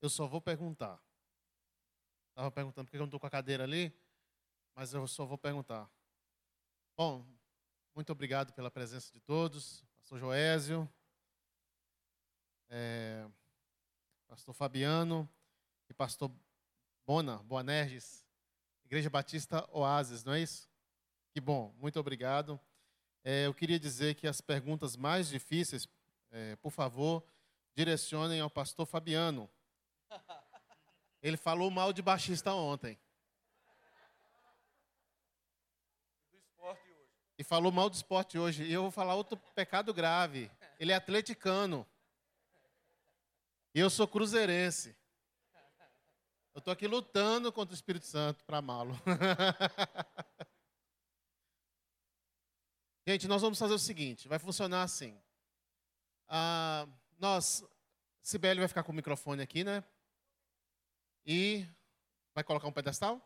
Eu só vou perguntar. Estava perguntando porque eu não estou com a cadeira ali, mas eu só vou perguntar. Bom, muito obrigado pela presença de todos. Pastor Joésio, é, Pastor Fabiano e Pastor Bona, Boanerges, Igreja Batista Oasis, não é isso? Que bom, muito obrigado. É, eu queria dizer que as perguntas mais difíceis, é, por favor, direcionem ao pastor Fabiano. Ele falou mal de baixista ontem. E falou mal do esporte hoje. E eu vou falar outro pecado grave. Ele é atleticano. E eu sou cruzeirense. Eu estou aqui lutando contra o Espírito Santo para amá-lo. Gente, nós vamos fazer o seguinte: vai funcionar assim. Ah, nós, Sibeli vai ficar com o microfone aqui, né? E vai colocar um pedestal?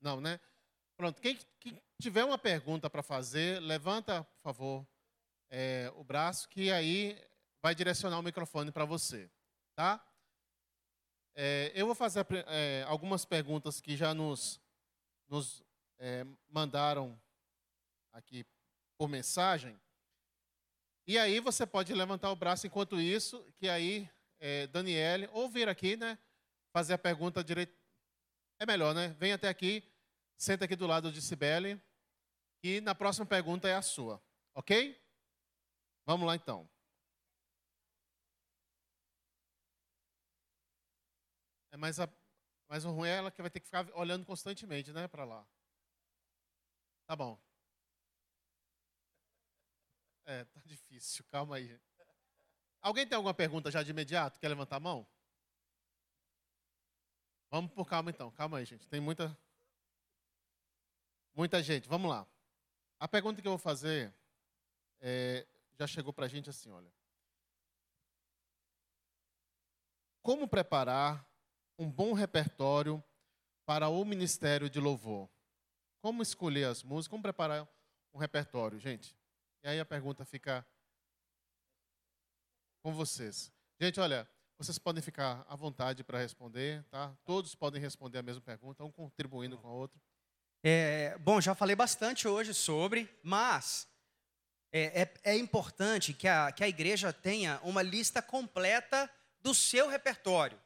Não, né? Pronto. Quem, quem tiver uma pergunta para fazer, levanta, por favor, é, o braço, que aí vai direcionar o microfone para você, tá? É, eu vou fazer é, algumas perguntas que já nos, nos é, mandaram aqui por mensagem. E aí você pode levantar o braço enquanto isso, que aí é, Daniele, ou vir aqui, né? Fazer a pergunta direito. É melhor, né? Vem até aqui, senta aqui do lado de Cibele, e na próxima pergunta é a sua, ok? Vamos lá então. É mais, a, o ruim é ela que vai ter que ficar olhando constantemente, né, para lá. Tá bom. É, tá difícil, calma aí. Alguém tem alguma pergunta já de imediato? Quer levantar a mão? Vamos por calma então, calma aí, gente. Tem muita. Muita gente, vamos lá. A pergunta que eu vou fazer é, já chegou para a gente assim: olha. Como preparar um bom repertório para o ministério de louvor? Como escolher as músicas? Como preparar um repertório, gente? E aí a pergunta fica com vocês. Gente, olha, vocês podem ficar à vontade para responder, tá? Todos podem responder a mesma pergunta, um contribuindo com o outro. É, bom, já falei bastante hoje sobre, mas é, é, é, importante que a, que a igreja tenha uma lista completa do seu repertório.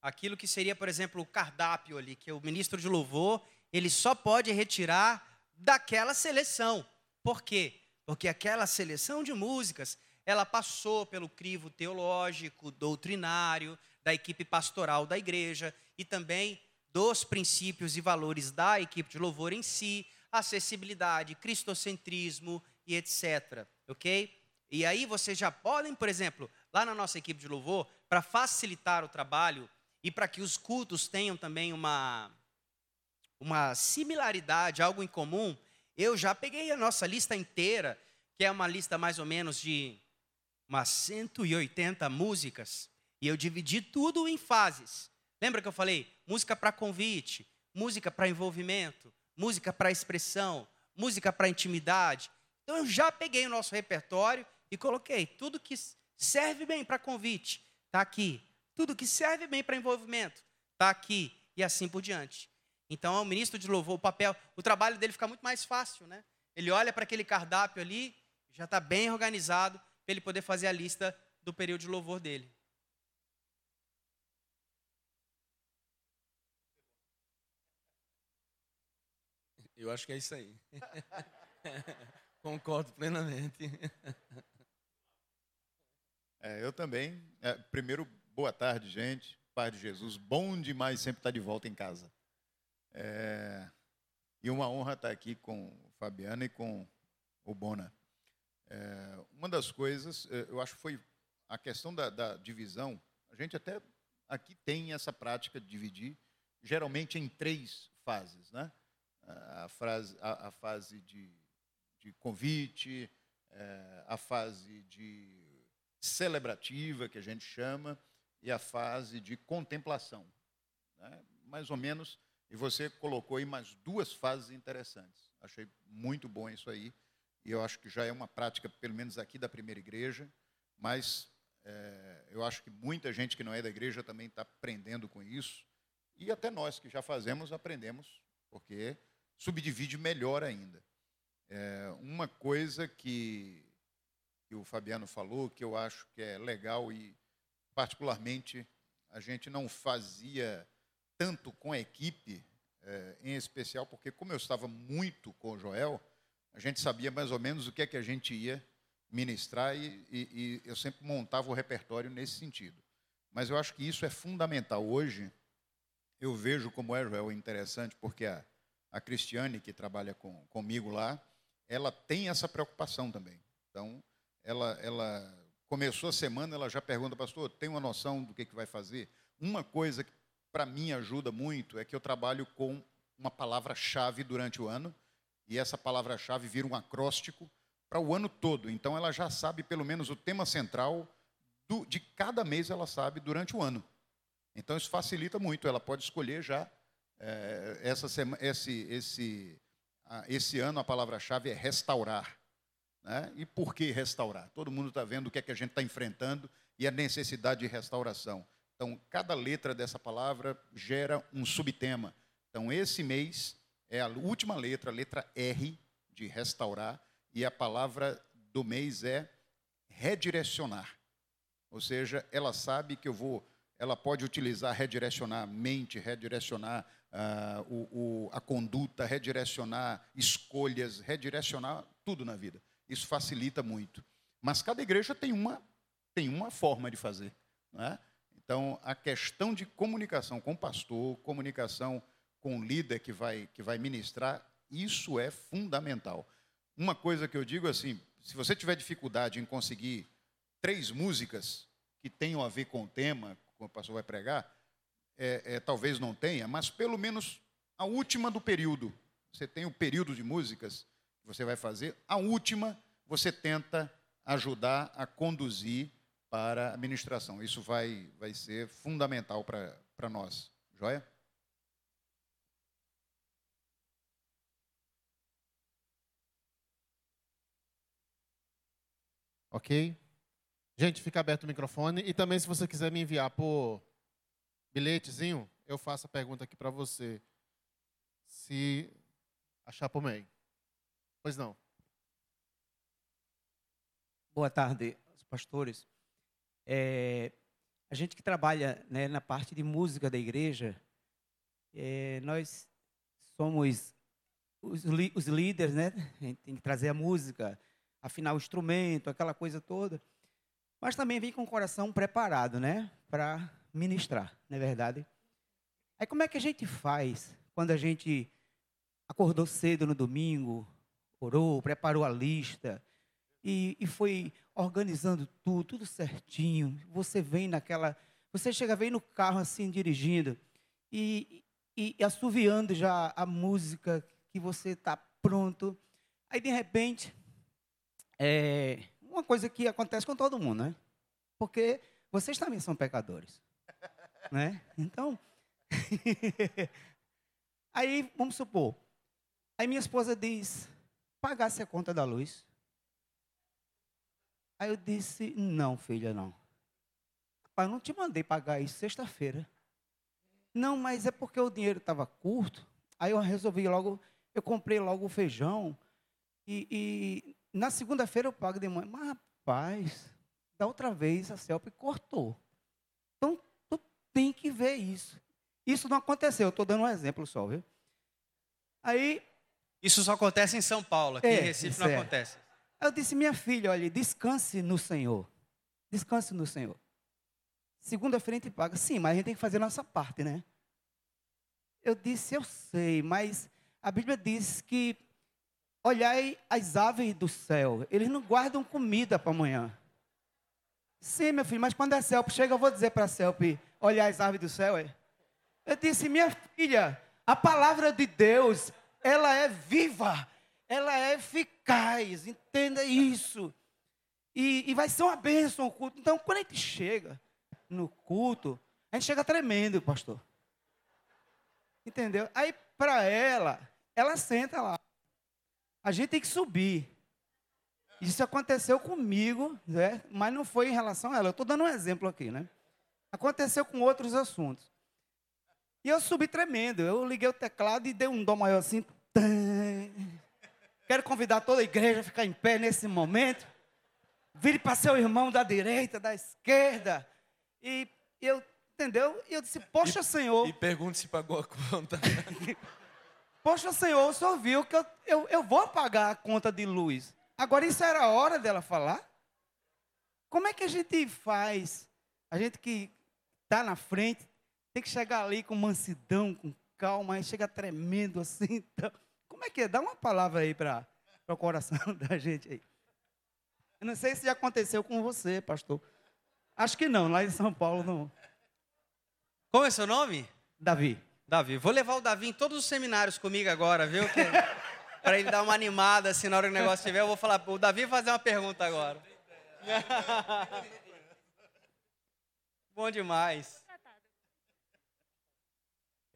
Aquilo que seria, por exemplo, o cardápio ali, que o ministro de louvor, ele só pode retirar daquela seleção. Por quê? porque aquela seleção de músicas, ela passou pelo crivo teológico, doutrinário, da equipe pastoral da igreja e também dos princípios e valores da equipe de louvor em si, acessibilidade, cristocentrismo e etc. Ok? E aí vocês já podem, por exemplo, lá na nossa equipe de louvor, para facilitar o trabalho e para que os cultos tenham também uma, uma similaridade, algo em comum, eu já peguei a nossa lista inteira, que é uma lista mais ou menos de umas 180 músicas, e eu dividi tudo em fases. Lembra que eu falei? Música para convite, música para envolvimento, música para expressão, música para intimidade. Então eu já peguei o nosso repertório e coloquei tudo que serve bem para convite, está aqui. Tudo que serve bem para envolvimento, está aqui. E assim por diante. Então, o ministro de louvor, o papel, o trabalho dele fica muito mais fácil, né? Ele olha para aquele cardápio ali, já está bem organizado, para ele poder fazer a lista do período de louvor dele. Eu acho que é isso aí. Concordo plenamente. É, eu também. É, primeiro, boa tarde, gente. Pai de Jesus. Bom demais sempre estar de volta em casa. É, e uma honra estar aqui com o Fabiano e com o Bona. É, uma das coisas, é, eu acho foi a questão da, da, divisão. A gente até aqui tem essa prática de dividir, geralmente em três fases. Né? A, frase, a, a fase de, de convite, é, a fase de celebrativa, que a gente chama, e a fase de contemplação. Né? Mais ou menos e você colocou aí mais duas fases interessantes. Achei muito bom isso aí. E eu acho que já é uma prática, pelo menos aqui da primeira igreja, mas É, eu acho que muita gente que não é da igreja também está aprendendo com isso. E até nós que já fazemos, aprendemos, porque subdivide melhor ainda. É, uma coisa que, que o Fabiano falou, que eu acho que é legal e, particularmente, a gente não fazia tanto com a equipe, é, em especial porque, como eu estava muito com o Joel, a gente sabia mais ou menos o que é que a gente ia ministrar e, e, e eu sempre montava o repertório nesse sentido. Mas eu acho que isso é fundamental. Hoje, eu vejo como é, Joel, interessante, porque a, a Cristiane, que trabalha com, comigo lá, ela tem essa preocupação também. Então, ela, ela começou a semana, ela já pergunta, pastor, tem uma noção do que, que vai fazer? Uma coisa que para mim ajuda muito é que eu trabalho com uma palavra-chave durante o ano, e essa palavra-chave vira um acróstico para o ano todo. Então, ela já sabe pelo menos o tema central do, de cada mês, ela sabe durante o ano. Então, isso facilita muito. Ela pode escolher já é, essa esse, esse, esse ano a palavra-chave é restaurar. Né? E por que restaurar? Todo mundo está vendo o que é que a gente está enfrentando e a necessidade de restauração. Então, cada letra dessa palavra gera um subtema. Então, esse mês é a última letra, a letra R, de restaurar, e a palavra do mês é redirecionar. Ou seja, ela sabe que eu vou, ela pode utilizar redirecionar a mente, redirecionar uh, o, o, a conduta, redirecionar escolhas, redirecionar tudo na vida. Isso facilita muito. Mas cada igreja tem uma, tem uma forma de fazer. Não é? Então, a questão de comunicação com o pastor, comunicação com o líder que vai, que vai ministrar, isso é fundamental. Uma coisa que eu digo assim: se você tiver dificuldade em conseguir três músicas que tenham a ver com o tema, que o pastor vai pregar, é, é, talvez não tenha, mas pelo menos a última do período. Você tem o período de músicas que você vai fazer, a última você tenta ajudar a conduzir para a ministração. Isso vai, vai ser fundamental para nós. Joia? Ok? Gente, fica aberto o microfone. E também, se você quiser me enviar por bilhetezinho, eu faço a pergunta aqui para você. Se achar por meio. Pois não. Boa tarde, pastores. É, a gente que trabalha né, na parte de música da igreja, é, nós somos os, os, líderes, né? A gente tem que trazer a música, afinar o instrumento, aquela coisa toda. Mas também vem com o coração preparado, né? Para ministrar, não é verdade? Aí como é que a gente faz quando a gente acordou cedo no domingo, orou, preparou a lista e, e foi organizando tudo, tudo certinho. Você vem naquela. Você chega, vem no carro assim, dirigindo, e, e, e assoviando já a música que você está pronto. Aí, de repente, é uma coisa que acontece com todo mundo, né? Porque vocês também são pecadores. né? Então, aí, vamos supor, aí minha esposa diz, pagasse a conta da luz. Aí eu disse, não, filha, não. Pai, não te mandei pagar isso sexta-feira. Não, mas é porque o dinheiro estava curto. Aí eu resolvi logo, eu comprei logo o feijão. E, e na segunda-feira eu pago de manhã. Mas, rapaz, da outra vez a Celp cortou. Então, tu tem que ver isso. Isso não aconteceu, eu estou dando um exemplo só, viu? Aí. Isso só acontece em São Paulo, aqui é, em Recife não é. acontece. Eu disse, minha filha, olha, descanse no Senhor. Descanse no Senhor. Segunda-feira a gente paga. Sim, mas a gente tem que fazer a nossa parte, né? Eu disse, eu sei, mas a Bíblia diz que olhai as aves do céu, eles não guardam comida para amanhã. Sim, meu filho, mas quando é Celpe chega, eu vou dizer para Celpe, olhar as aves do céu. É? Eu disse, minha filha, a palavra de Deus, ela é viva, ela é eficaz, entenda isso. E, e vai ser uma bênção o culto. Então, quando a gente chega no culto, a gente chega tremendo, pastor. Entendeu? Aí, para ela, ela senta lá. A gente tem que subir. Isso aconteceu comigo, né? mas não foi em relação a ela. Eu estou dando um exemplo aqui, né? Aconteceu com outros assuntos. E eu subi tremendo. Eu liguei o teclado e dei um dó maior assim. Quero convidar toda a igreja a ficar em pé nesse momento. Vire para seu irmão da direita, da esquerda. E eu, entendeu? E eu disse, poxa, Senhor. E pergunte se pagou a conta. Poxa, Senhor, o Senhor viu que eu, eu, eu vou pagar a conta de luz. Agora, isso era a hora dela falar? Como é que a gente faz? A gente que está na frente, tem que chegar ali com mansidão, com calma, aí chega tremendo assim. Então, como é que é? Dá uma palavra aí para o coração da gente aí. Eu não sei se já aconteceu com você, pastor. Acho que não, lá em São Paulo não. Como é seu nome? Davi. Davi. Vou levar o Davi em todos os seminários comigo agora, viu? Para ele dar uma animada, assim, na hora que o negócio estiver, eu vou falar, o Davi vai fazer uma pergunta agora. Bom demais.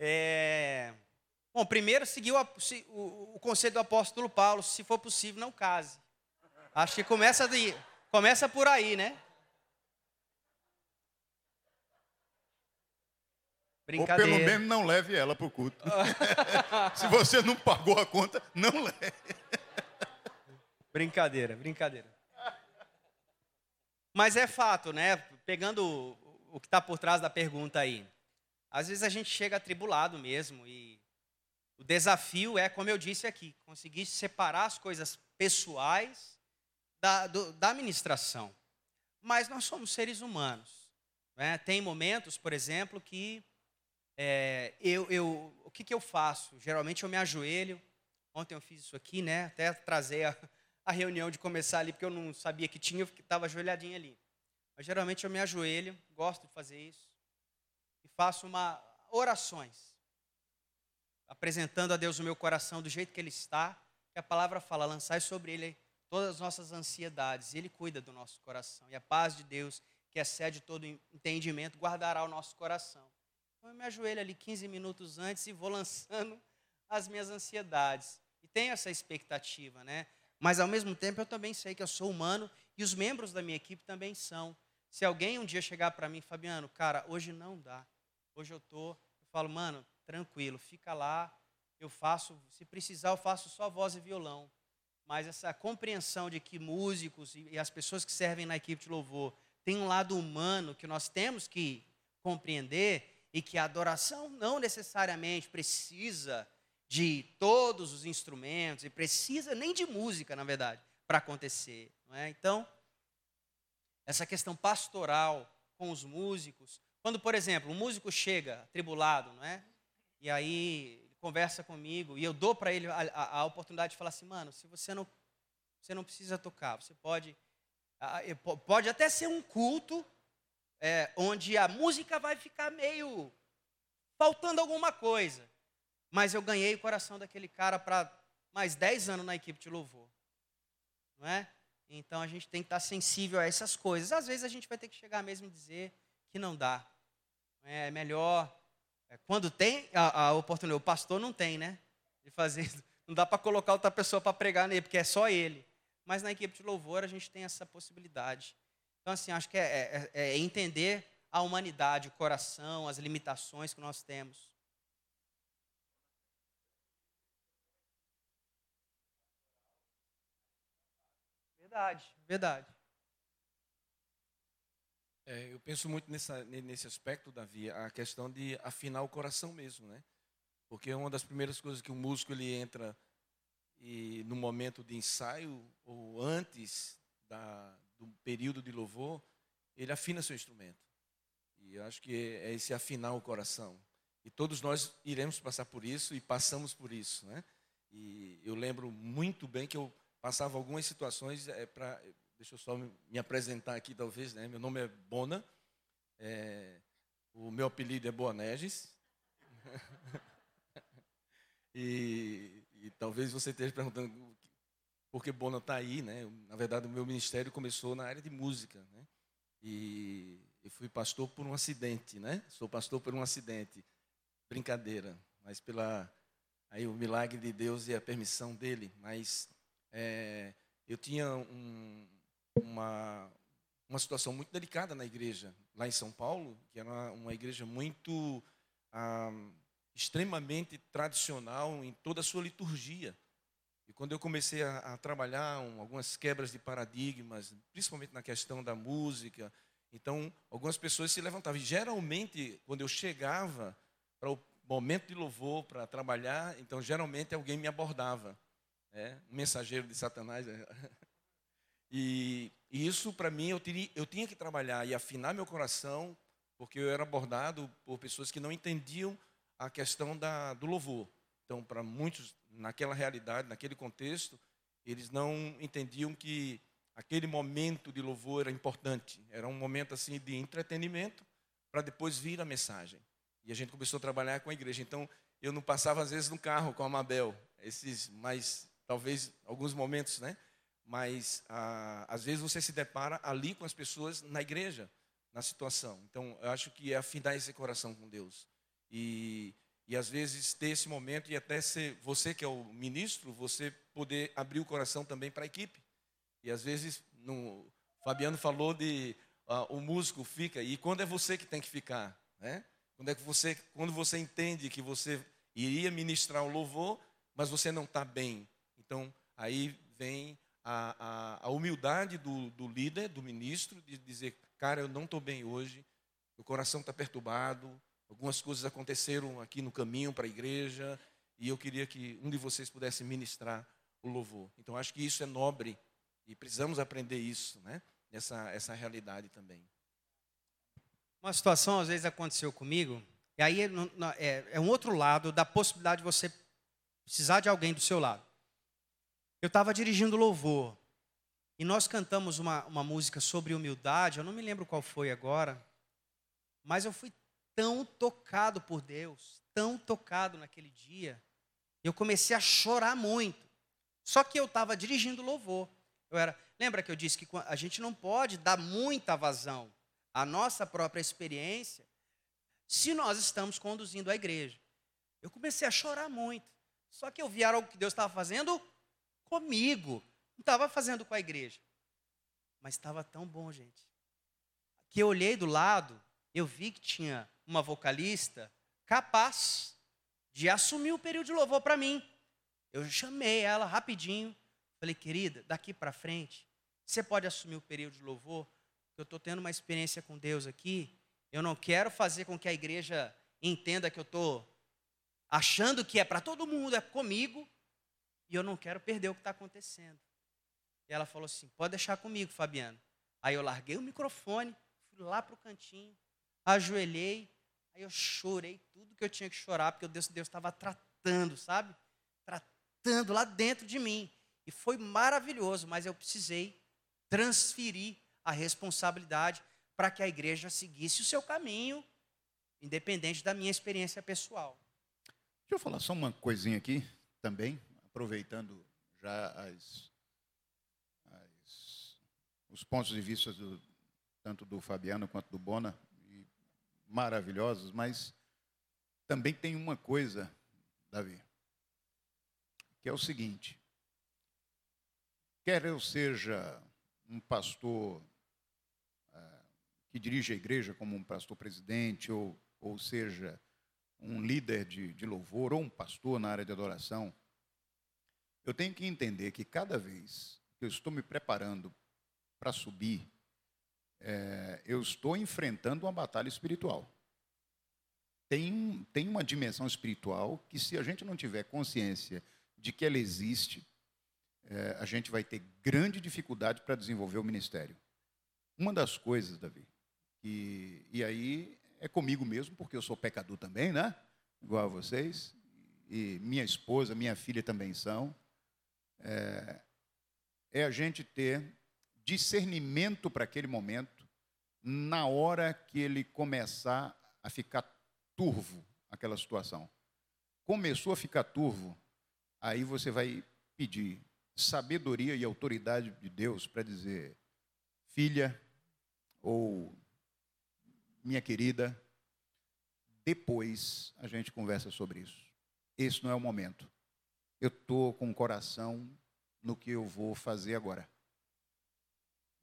É... Bom, primeiro seguir o, o, o, conselho do apóstolo Paulo, se for possível, não case. Acho que começa, de, começa por aí, né? Brincadeira. Ou pelo menos não leve ela para o culto. se você não pagou a conta, não leve. Brincadeira, brincadeira. Mas é fato, né? Pegando o que está por trás da pergunta aí. Às vezes a gente chega atribulado mesmo e o desafio é, como eu disse aqui, conseguir separar as coisas pessoais da, do, da administração. Mas nós somos seres humanos. Né? Tem momentos, por exemplo, que é, eu, eu, o que, que eu faço? Geralmente eu me ajoelho. Ontem eu fiz isso aqui, né? Até trazer a, a reunião de começar ali, porque eu não sabia que tinha, eu estava ajoelhadinho ali. Mas geralmente eu me ajoelho, gosto de fazer isso faço uma orações, apresentando a Deus o meu coração do jeito que ele está, que a palavra fala, lançai sobre ele todas as nossas ansiedades, e ele cuida do nosso coração. E a paz de Deus, que excede todo entendimento, guardará o nosso coração. Então eu me ajoelho ali 15 minutos antes e vou lançando as minhas ansiedades. E tenho essa expectativa, né? Mas ao mesmo tempo eu também sei que eu sou humano e os membros da minha equipe também são. Se alguém um dia chegar para mim, Fabiano, cara, hoje não dá. Hoje eu tô, eu falo, mano, tranquilo, fica lá, eu faço, se precisar, eu faço só voz e violão. Mas essa compreensão de que músicos e, as pessoas que servem na equipe de louvor têm um lado humano que nós temos que compreender e que a adoração não necessariamente precisa de todos os instrumentos e precisa nem de música, na verdade, para acontecer. É? Então, essa questão pastoral com os músicos quando, por exemplo, um músico chega atribulado, não é? E aí conversa comigo e eu dou para ele a, a, a, oportunidade de falar assim, mano, se você não, você não precisa tocar, você pode, pode até ser um culto é, onde a música vai ficar meio faltando alguma coisa, mas eu ganhei o coração daquele cara para mais 10 anos na equipe de louvor, não é? Então a gente tem que estar sensível a essas coisas. Às vezes a gente vai ter que chegar mesmo e dizer que não dá. É melhor. É, quando tem a, a oportunidade, o pastor não tem, né? De fazer. Não dá para colocar outra pessoa para pregar nele, porque é só ele. Mas na equipe de louvor a gente tem essa possibilidade. Então, assim, acho que é, é, é entender a humanidade, o coração, as limitações que nós temos. Verdade, verdade. É, eu penso muito nessa, nesse aspecto, Davi, a questão de afinar o coração mesmo, né? Porque uma das primeiras coisas que o músico ele entra e no momento de ensaio ou antes da, do período de louvor, ele afina seu instrumento. E eu acho que é esse afinar o coração. E todos nós iremos passar por isso e passamos por isso, né? E eu lembro muito bem que eu passava algumas situações é, para Deixa eu só me apresentar aqui, talvez. Né? Meu nome é Bona. É, o meu apelido é Boanerges. e, e, talvez você esteja perguntando por que Bona está aí. Né? Na verdade, o meu ministério começou na área de música. Né? E eu fui pastor por um acidente. Né? Sou pastor por um acidente. Brincadeira. Mas pela aí o milagre de Deus e a permissão dele. Mas é, eu tinha um, uma, uma situação muito delicada na igreja, lá em São Paulo, que era uma, uma igreja muito ah, extremamente tradicional em toda a sua liturgia. E quando eu comecei a, a trabalhar um, algumas quebras de paradigmas, principalmente na questão da música, então algumas pessoas se levantavam. E geralmente, quando eu chegava para o momento de louvor, para trabalhar, então geralmente alguém me abordava. É, um mensageiro de Satanás. É. E, e isso, para mim, eu, teria, eu tinha que trabalhar e afinar meu coração, porque eu era abordado por pessoas que não entendiam a questão da, do louvor. Então, para muitos, naquela realidade, naquele contexto, eles não entendiam que aquele momento de louvor era importante. Era um momento assim de entretenimento para depois vir a mensagem. E a gente começou a trabalhar com a igreja. Então, eu não passava às vezes no carro com a Mabel, esses mais talvez alguns momentos, né? mas às vezes você se depara ali com as pessoas na igreja, na situação. Então, eu acho que é afinar esse coração com Deus. E, e às vezes ter esse momento e até ser você que é o ministro, você poder abrir o coração também para a equipe. E às vezes, no, Fabiano falou de uh, o músico fica, e quando é você que tem que ficar, né? Quando é que você, quando você entende que você iria ministrar o louvor, mas você não está bem. Então, aí vem a, a, a humildade do, do, líder, do ministro, de dizer: cara, eu não estou bem hoje, o coração está perturbado, algumas coisas aconteceram aqui no caminho para a igreja, e eu queria que um de vocês pudesse ministrar o louvor. Então, acho que isso é nobre e precisamos aprender isso, né? Essa, essa realidade também. Uma situação, às vezes, aconteceu comigo, e aí é, é um outro lado da possibilidade de você precisar de alguém do seu lado. Eu estava dirigindo louvor e nós cantamos uma, uma música sobre humildade, eu não me lembro qual foi agora, mas eu fui tão tocado por Deus, tão tocado naquele dia, eu comecei a chorar muito. Só que eu estava dirigindo louvor. Eu era, lembra que eu disse que a gente não pode dar muita vazão à nossa própria experiência se nós estamos conduzindo a igreja. Eu comecei a chorar muito. Só que eu vi algo que Deus estava fazendo comigo. Não estava fazendo com a igreja. Mas estava tão bom, gente. Que eu olhei do lado, eu vi que tinha uma vocalista capaz de assumir o período de louvor para mim. Eu chamei ela rapidinho. Falei, querida, daqui para frente, você pode assumir o período de louvor? Eu estou tendo uma experiência com Deus aqui. Eu não quero fazer com que a igreja entenda que eu estou achando que é para todo mundo, é comigo. E eu não quero perder o que está acontecendo. E ela falou assim: pode deixar comigo, Fabiano. Aí eu larguei o microfone, fui lá para o cantinho, ajoelhei, aí eu chorei tudo que eu tinha que chorar, porque Deus estava tratando, sabe? Tratando lá dentro de mim. E foi maravilhoso, mas eu precisei transferir a responsabilidade para que a igreja seguisse o seu caminho, independente da minha experiência pessoal. Deixa eu falar só uma coisinha aqui também, aproveitando já as, as, os pontos de vista do, tanto do Fabiano quanto do Bona, maravilhosos, mas também tem uma coisa, Davi, que é o seguinte: quer eu seja um pastor uh, que dirige a igreja como um pastor presidente, ou, ou seja, um líder de, de louvor, ou um pastor na área de adoração, eu tenho que entender que cada vez que eu estou me preparando para subir, é, eu estou enfrentando uma batalha espiritual. Tem, tem uma dimensão espiritual que, se a gente não tiver consciência de que ela existe, é, a gente vai ter grande dificuldade para desenvolver o ministério. Uma das coisas, Davi, e aí é comigo mesmo, porque eu sou pecador também, né? Igual a vocês, e minha esposa, minha filha também são é, é a gente ter discernimento para aquele momento, na hora que ele começar a ficar turvo aquela situação. Começou a ficar turvo, aí você vai pedir sabedoria e autoridade de Deus para dizer, filha ou minha querida, depois a gente conversa sobre isso. Esse não é o momento eu estou com o coração no que eu vou fazer agora.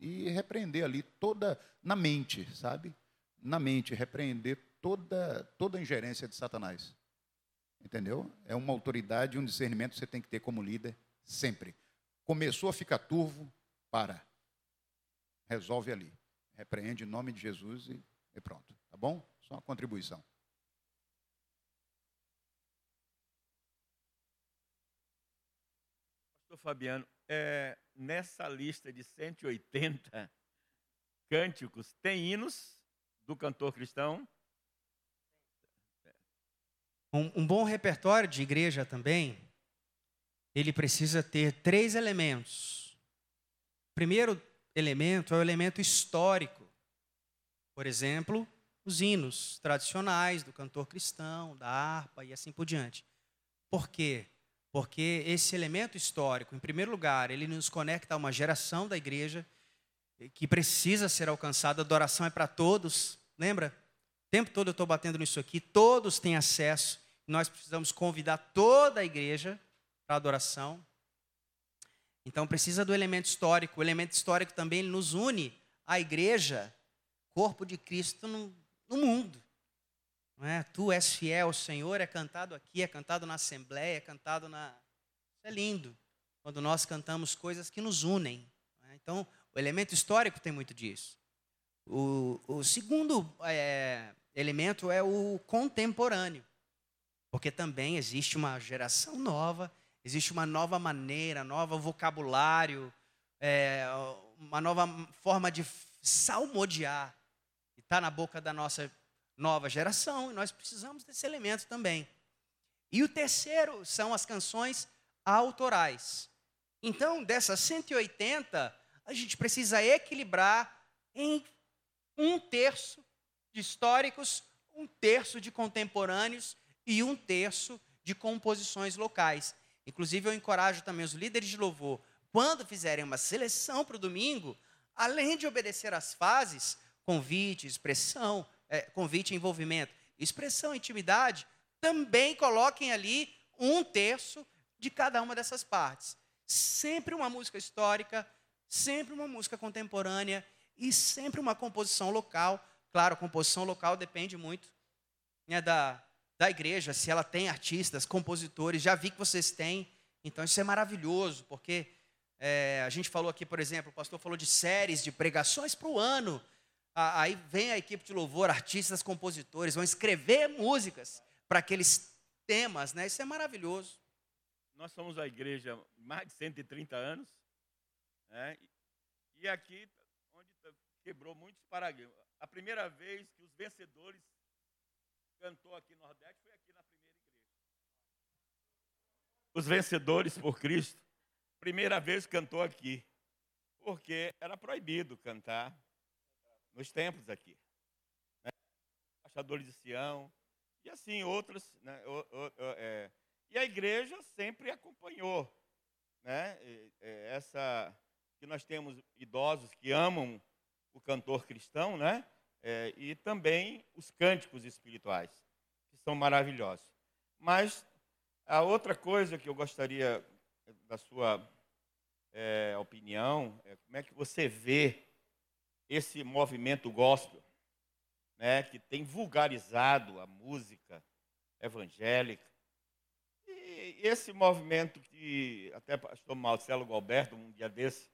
E repreender ali toda, na mente, sabe? Na mente, repreender toda, toda a ingerência de Satanás. Entendeu? É uma autoridade, um discernimento que você tem que ter como líder, sempre. Começou a ficar turvo, para. Resolve ali. Repreende em nome de Jesus e, e pronto. Tá bom? Só uma contribuição. Pastor Fabiano, é, nessa lista de 180 cânticos, tem hinos do cantor cristão? Um, um bom repertório de igreja também, ele precisa ter três elementos. O primeiro elemento é o elemento histórico. Por exemplo, os hinos tradicionais do cantor cristão, da harpa e assim por diante. Por quê? Porque esse elemento histórico, em primeiro lugar, ele nos conecta a uma geração da igreja que precisa ser alcançada. A adoração é para todos, lembra? O tempo todo eu estou batendo nisso aqui. Todos têm acesso. Nós precisamos convidar toda a igreja para a adoração. Então precisa do elemento histórico. O elemento histórico também nos une à igreja, corpo de Cristo no, no mundo. Não é? Tu és fiel, Senhor é cantado aqui, é cantado na assembleia, é cantado na. Isso é lindo. Quando nós cantamos coisas que nos unem. É? Então, o elemento histórico tem muito disso. O, o segundo é, elemento é o contemporâneo. Porque também existe uma geração nova, existe uma nova maneira, novo vocabulário, é, uma nova forma de salmodiar. que está na boca da nossa nova geração, e nós precisamos desse elemento também. E o terceiro são as canções autorais. Então, dessas 180, a gente precisa equilibrar em um terço de históricos, um terço de contemporâneos e um terço de composições locais. Inclusive, eu encorajo também os líderes de louvor, quando fizerem uma seleção para o domingo, além de obedecer às fases, convite, expressão, é, convite, envolvimento, expressão, intimidade, também coloquem ali um terço de cada uma dessas partes. Sempre uma música histórica, sempre uma música contemporânea e sempre uma composição local. Claro, a composição local depende muito né, da, da igreja, se ela tem artistas, compositores. Já vi que vocês têm, então isso é maravilhoso, porque é, a gente falou aqui, por exemplo, o pastor falou de séries de pregações para o ano. Aí vem a equipe de louvor, artistas, compositores, vão escrever músicas para aqueles temas, né? Isso é maravilhoso. Nós somos a igreja mais de 130 anos, né? e aqui onde quebrou muitos paradigmas. A primeira vez que os vencedores cantou aqui no Nordeste foi aqui na primeira igreja. Os vencedores por Cristo, primeira vez cantou aqui, porque era proibido cantar nos templos aqui. Né? Achadores de Sião, e assim outros. Né? O, o, o, é. E a igreja sempre acompanhou né? essa que nós temos idosos que amam o cantor cristão, né? É, e também os cânticos espirituais, que são maravilhosos. Mas a outra coisa que eu gostaria da sua é, opinião é como é que você vê esse movimento gospel, né, que tem vulgarizado a música evangélica. E esse movimento que até o pastor Marcelo Galberto, um dia desse,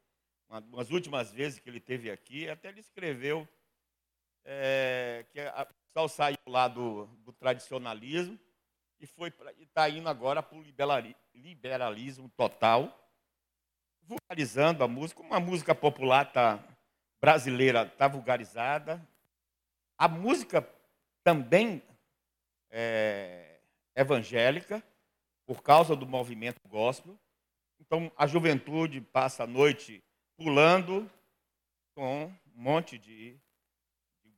uma, umas últimas vezes que ele teve aqui, até ele escreveu é, que o pessoal saiu lá do, do tradicionalismo e foi está indo agora para o liberalismo total, vulgarizando a música. Uma música popular está brasileira está vulgarizada. A música também é, evangélica, por causa do movimento gospel. Então, a juventude passa a noite pulando com um monte de,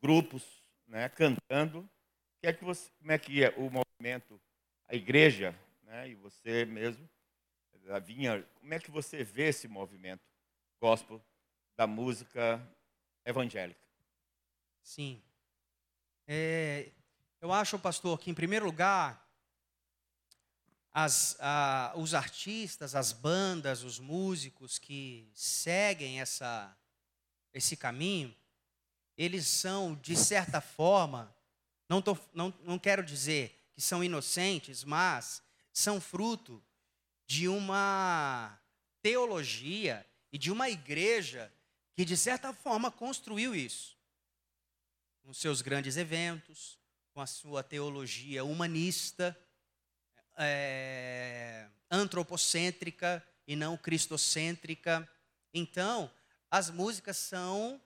grupos né, cantando. Que é que você, como é que é o movimento, a igreja, né, e você mesmo, a Vinha, como é que você vê esse movimento gospel da música evangélica. Sim. É, eu acho, pastor, que em primeiro lugar, as, a, os artistas, as bandas, os músicos que seguem essa, esse caminho, eles são, de certa forma, não, tô, não, não quero dizer que são inocentes, mas são fruto de uma teologia e de uma igreja que, de certa forma, construiu isso. Com seus grandes eventos, com a sua teologia humanista, é, antropocêntrica e não cristocêntrica. Então, as músicas são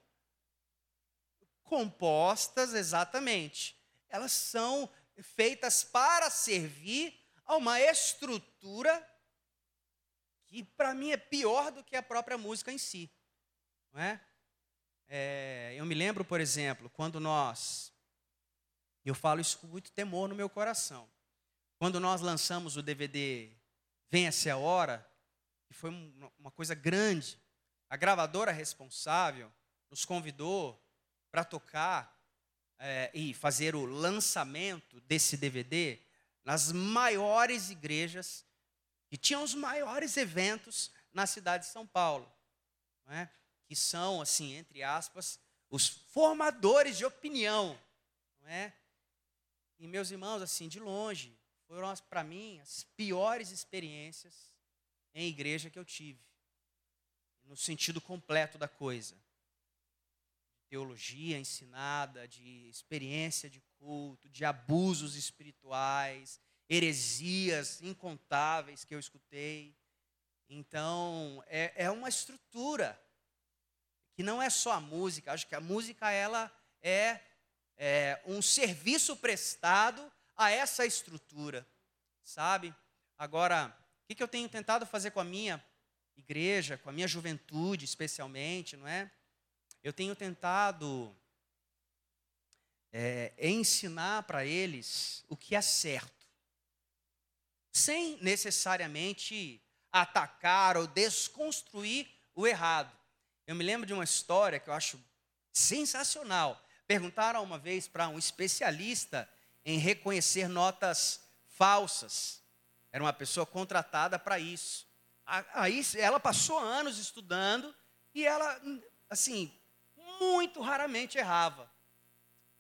compostas exatamente. Elas são feitas para servir a uma estrutura que, para mim, é pior do que a própria música em si. Não é? é? eu me lembro, por exemplo, quando nós. Eu falo isso com muito temor no meu coração. Quando nós lançamos o DVD Venha-se a Hora, que foi uma coisa grande, a gravadora responsável nos convidou para tocar é, e fazer o lançamento desse DVD nas maiores igrejas que tinham os maiores eventos na cidade de São Paulo, é? Que são, assim, entre aspas, os formadores de opinião. Não é? E meus irmãos, assim, de longe, foram, para mim, as piores experiências em igreja que eu tive, no sentido completo da coisa. Teologia ensinada, de experiência de culto, de abusos espirituais, heresias incontáveis que eu escutei. Então, é, é uma estrutura que não é só a música, acho que a música ela é, é um serviço prestado a essa estrutura, sabe? Agora, o que, que eu tenho tentado fazer com a minha igreja, com a minha juventude especialmente, não é? Eu tenho tentado é, ensinar para eles o que é certo, sem necessariamente atacar ou desconstruir o errado. Eu me lembro de uma história que eu acho sensacional. Perguntaram uma vez para um especialista em reconhecer notas falsas. Era uma pessoa contratada para isso. Aí ela passou anos estudando e ela, assim, muito raramente errava.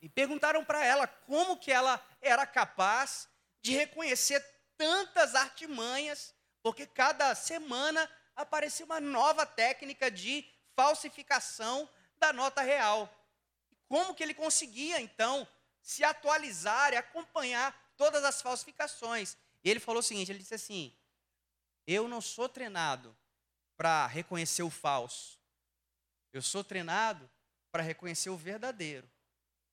E perguntaram para ela como que ela era capaz de reconhecer tantas artimanhas, porque cada semana aparecia uma nova técnica de falsificação da nota real. Como que ele conseguia, então, se atualizar e acompanhar todas as falsificações. E ele falou o seguinte: ele disse assim: Eu não sou treinado para reconhecer o falso, eu sou treinado para reconhecer o verdadeiro.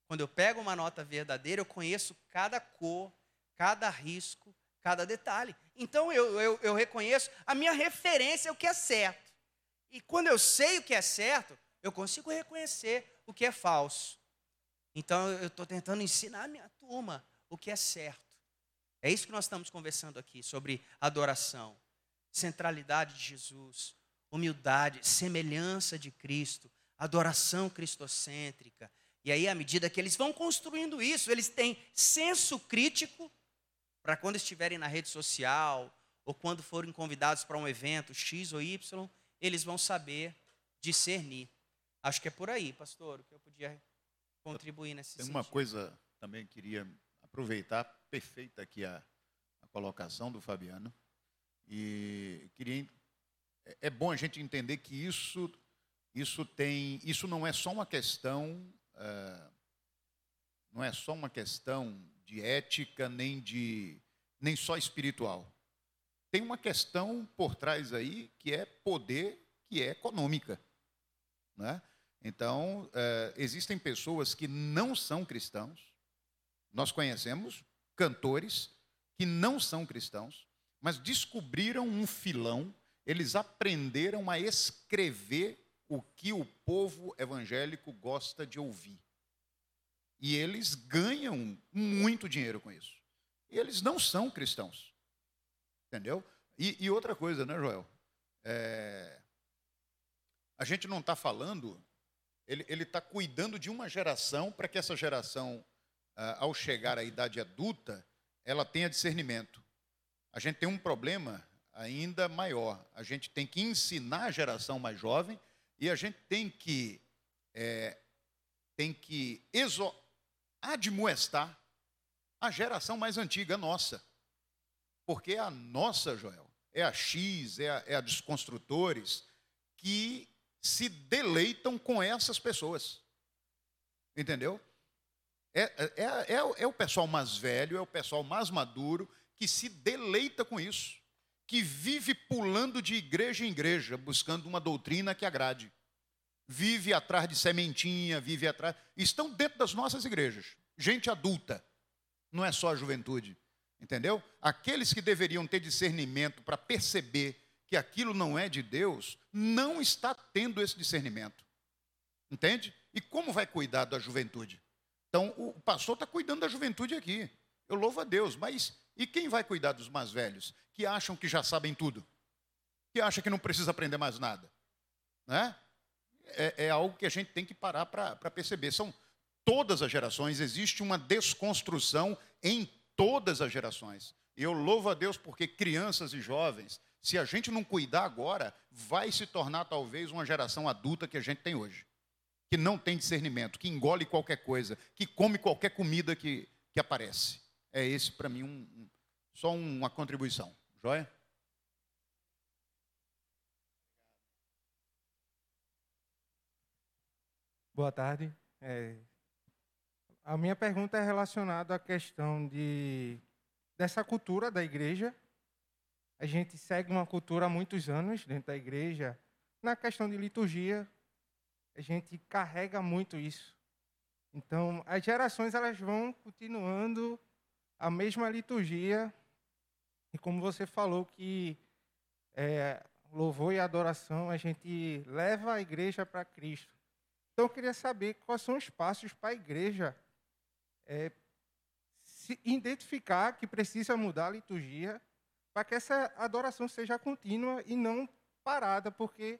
Quando eu pego uma nota verdadeira, eu conheço cada cor, cada risco, cada detalhe. Então eu, eu, eu reconheço a minha referência o que é certo. E quando eu sei o que é certo, eu consigo reconhecer o que é falso. Então eu estou tentando ensinar a minha turma o que é certo. É isso que nós estamos conversando aqui sobre adoração, centralidade de Jesus, humildade, semelhança de Cristo, adoração cristocêntrica. E aí, à medida que eles vão construindo isso, eles têm senso crítico para quando estiverem na rede social ou quando forem convidados para um evento X ou Y, eles vão saber discernir. Acho que é por aí, pastor, o que eu podia contribuir nesse Tem sentido. uma coisa também que queria aproveitar, perfeita aqui a, a colocação do Fabiano, e queria é, é bom a gente entender que isso isso tem isso não é só uma questão é, não é só uma questão de ética nem de nem só espiritual tem uma questão por trás aí que é poder que é econômica né? Então, é, existem pessoas que não são cristãos. Nós conhecemos cantores que não são cristãos, mas descobriram um filão, eles aprenderam a escrever o que o povo evangélico gosta de ouvir. E eles ganham muito dinheiro com isso. E eles não são cristãos. Entendeu? E, e outra coisa, né, Joel? É, a gente não está falando ele está cuidando de uma geração para que essa geração, ah, ao chegar à idade adulta, ela tenha discernimento. a gente tem um problema ainda maior. A gente tem que ensinar a geração mais jovem e a gente tem que, é, tem que exo, admoestar a geração mais antiga, nossa. Porque é a nossa, Joel, é a X, é a, é a dos construtores, que se deleitam com essas pessoas. Entendeu? É, é, é, é, o pessoal mais velho, é o pessoal mais maduro que se deleita com isso, que vive pulando de igreja em igreja, buscando uma doutrina que agrade. Vive atrás de sementinha, vive atrás. Estão dentro das nossas igrejas, gente adulta, não é só a juventude, entendeu? Aqueles que deveriam ter discernimento para perceber que aquilo não é de Deus, não está tendo esse discernimento, entende? E como vai cuidar da juventude? Então, o pastor está cuidando da juventude aqui. Eu louvo a Deus, mas e quem vai cuidar dos mais velhos? Que acham que já sabem tudo? Que acham que não precisa aprender mais nada? Né? É, é algo que a gente tem que parar para perceber. São todas as gerações, existe uma desconstrução em todas as gerações. E eu louvo a Deus porque crianças e jovens, se a gente não cuidar agora, vai se tornar talvez uma geração adulta que a gente tem hoje que não tem discernimento, que engole qualquer coisa, que come qualquer comida que, que aparece. É esse, para mim, um, um, só uma contribuição. Joia? Boa tarde. É, a minha pergunta é relacionada à questão de, dessa cultura da igreja. A gente segue uma cultura há muitos anos dentro da igreja, na questão de liturgia, a gente carrega muito isso. Então, as gerações elas vão continuando a mesma liturgia. E como você falou que é, louvor e adoração a gente leva a igreja para Cristo. Então, eu queria saber quais são os passos para a igreja é, se identificar que precisa mudar a liturgia para que essa adoração seja contínua e não parada, porque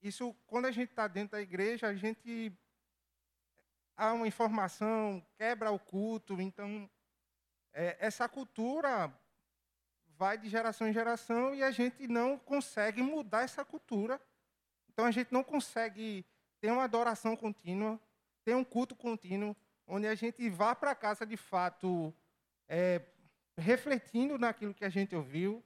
isso, quando a gente está dentro da igreja, a gente há uma informação, quebra o culto, então é, essa cultura vai de geração em geração e a gente não consegue mudar essa cultura. Então a gente não consegue ter uma adoração contínua, ter um culto contínuo, onde a gente vá para casa de fato é, refletindo naquilo que a gente ouviu,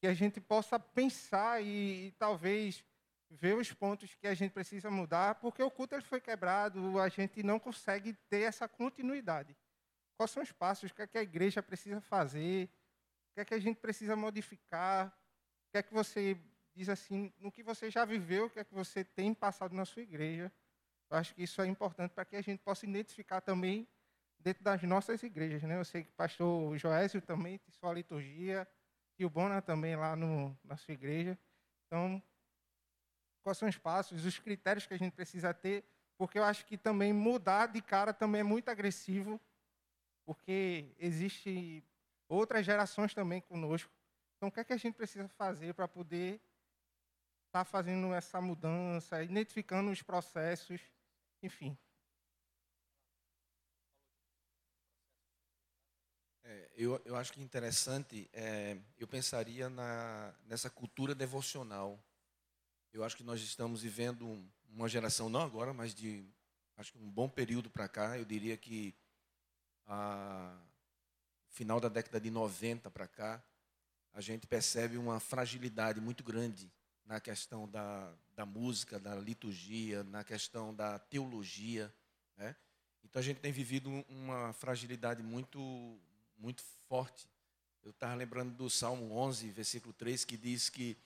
que a gente possa pensar e, e talvez ver os pontos que a gente precisa mudar, porque o culto ele foi quebrado, a gente não consegue ter essa continuidade. Quais são os passos? O que é que a igreja precisa fazer? O que é que a gente precisa modificar? O que é que você diz assim, no que você já viveu, o que é que você tem passado na sua igreja? Eu acho que isso é importante para que a gente possa identificar também dentro das nossas igrejas. Né? Eu sei que o pastor Joésio também tem sua liturgia, e o Bona também lá no, na sua igreja. Então, quais são os passos, os critérios que a gente precisa ter, porque eu acho que também mudar de cara também é muito agressivo, porque existe outras gerações também conosco. Então, o que é que a gente precisa fazer para poder estar tá fazendo essa mudança, identificando os processos, enfim. É, eu, eu acho que interessante, é, eu pensaria na, nessa cultura devocional eu acho que nós estamos vivendo uma geração, não agora, mas de acho que um bom período para cá. Eu diria que a final da década de 90 para cá, a gente percebe uma fragilidade muito grande na questão da, da música, da liturgia, na questão da teologia. Né? Então a gente tem vivido uma fragilidade muito, muito forte. Eu estava lembrando do Salmo 11, versículo 3, que diz que,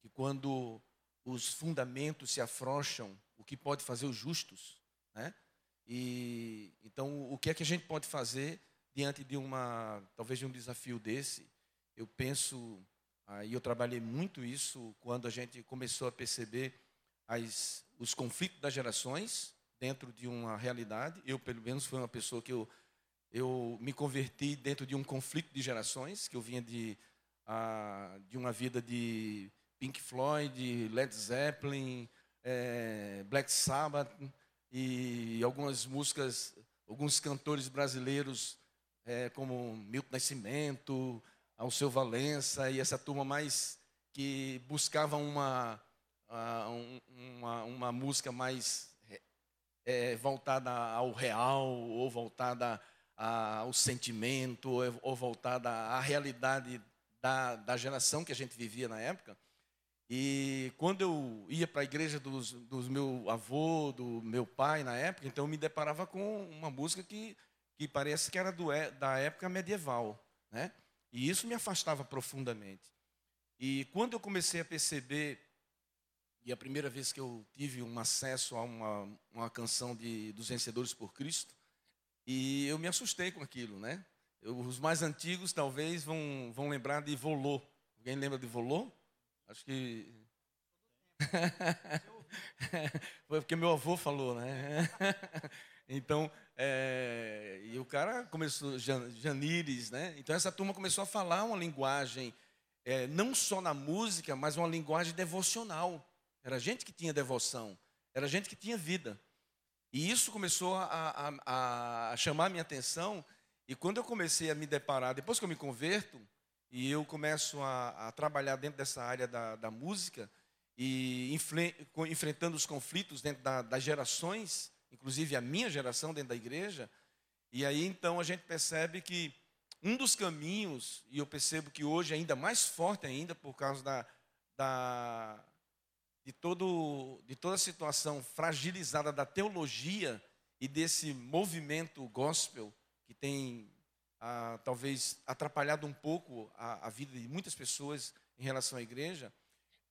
que quando os fundamentos se afrouxam, o que pode fazer os justos, né? E então o que é que a gente pode fazer diante de uma talvez de um desafio desse? Eu penso aí eu trabalhei muito isso quando a gente começou a perceber as, os conflitos das gerações dentro de uma realidade. Eu pelo menos fui uma pessoa que eu eu me converti dentro de um conflito de gerações que eu vinha de de uma vida de Pink Floyd, Led Zeppelin, é, Black Sabbath e algumas músicas, alguns cantores brasileiros é, como Milton Nascimento, ao seu Valença e essa turma mais que buscava uma, uma, uma, música mais é, voltada ao real ou voltada ao sentimento ou, voltada à realidade da, da geração que a gente vivia na época. E quando eu ia para a igreja dos, dos meu avô, do meu pai na época, então eu me deparava com uma música que, que parece que era do, da época medieval, né? E isso me afastava profundamente. E quando eu comecei a perceber, e a primeira vez que eu tive um acesso a uma, uma canção de, dos Vencedores por Cristo, e eu me assustei com aquilo, né? Eu, os mais antigos talvez vão, vão lembrar de Volô. Alguém lembra de Volô? Acho que. Foi porque meu avô falou, né? então, é... e o cara começou, Janires, né? Então essa turma começou a falar uma linguagem, é, não só na música, mas uma linguagem devocional. Era gente que tinha devoção, era gente que tinha vida. E isso começou a, a, a chamar a minha atenção. E quando eu comecei a me deparar, depois que eu me converto, e eu começo a, a trabalhar dentro dessa área da, da música e enfrentando os conflitos dentro da, das gerações, inclusive a minha geração dentro da igreja. E aí então a gente percebe que um dos caminhos, e eu percebo que hoje é ainda mais forte ainda por causa da, da de, todo, de toda a situação fragilizada da teologia e desse movimento gospel que tem ah, talvez atrapalhado um pouco a, a vida de muitas pessoas em relação à igreja,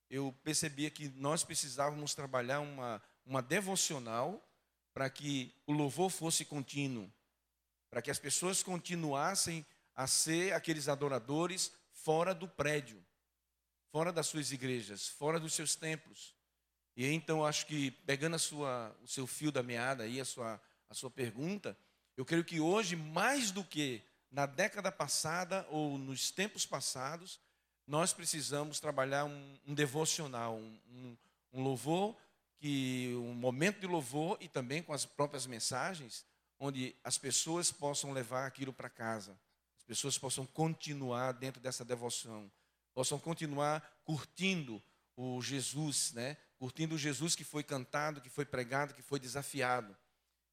eu percebia que nós precisávamos trabalhar uma, uma devocional para que o louvor fosse contínuo, para que as pessoas continuassem a ser aqueles adoradores fora do prédio, fora das suas igrejas, fora dos seus templos. E então acho que pegando a sua, o seu fio da meada aí, a sua, a sua pergunta, eu creio que hoje mais do que na década passada ou nos tempos passados, nós precisamos trabalhar um, um devocional, um, um, um, louvor, que um momento de louvor e também com as próprias mensagens, onde as pessoas possam levar aquilo para casa, as pessoas possam continuar dentro dessa devoção, possam continuar curtindo o Jesus, né? Curtindo o Jesus que foi cantado, que foi pregado, que foi desafiado.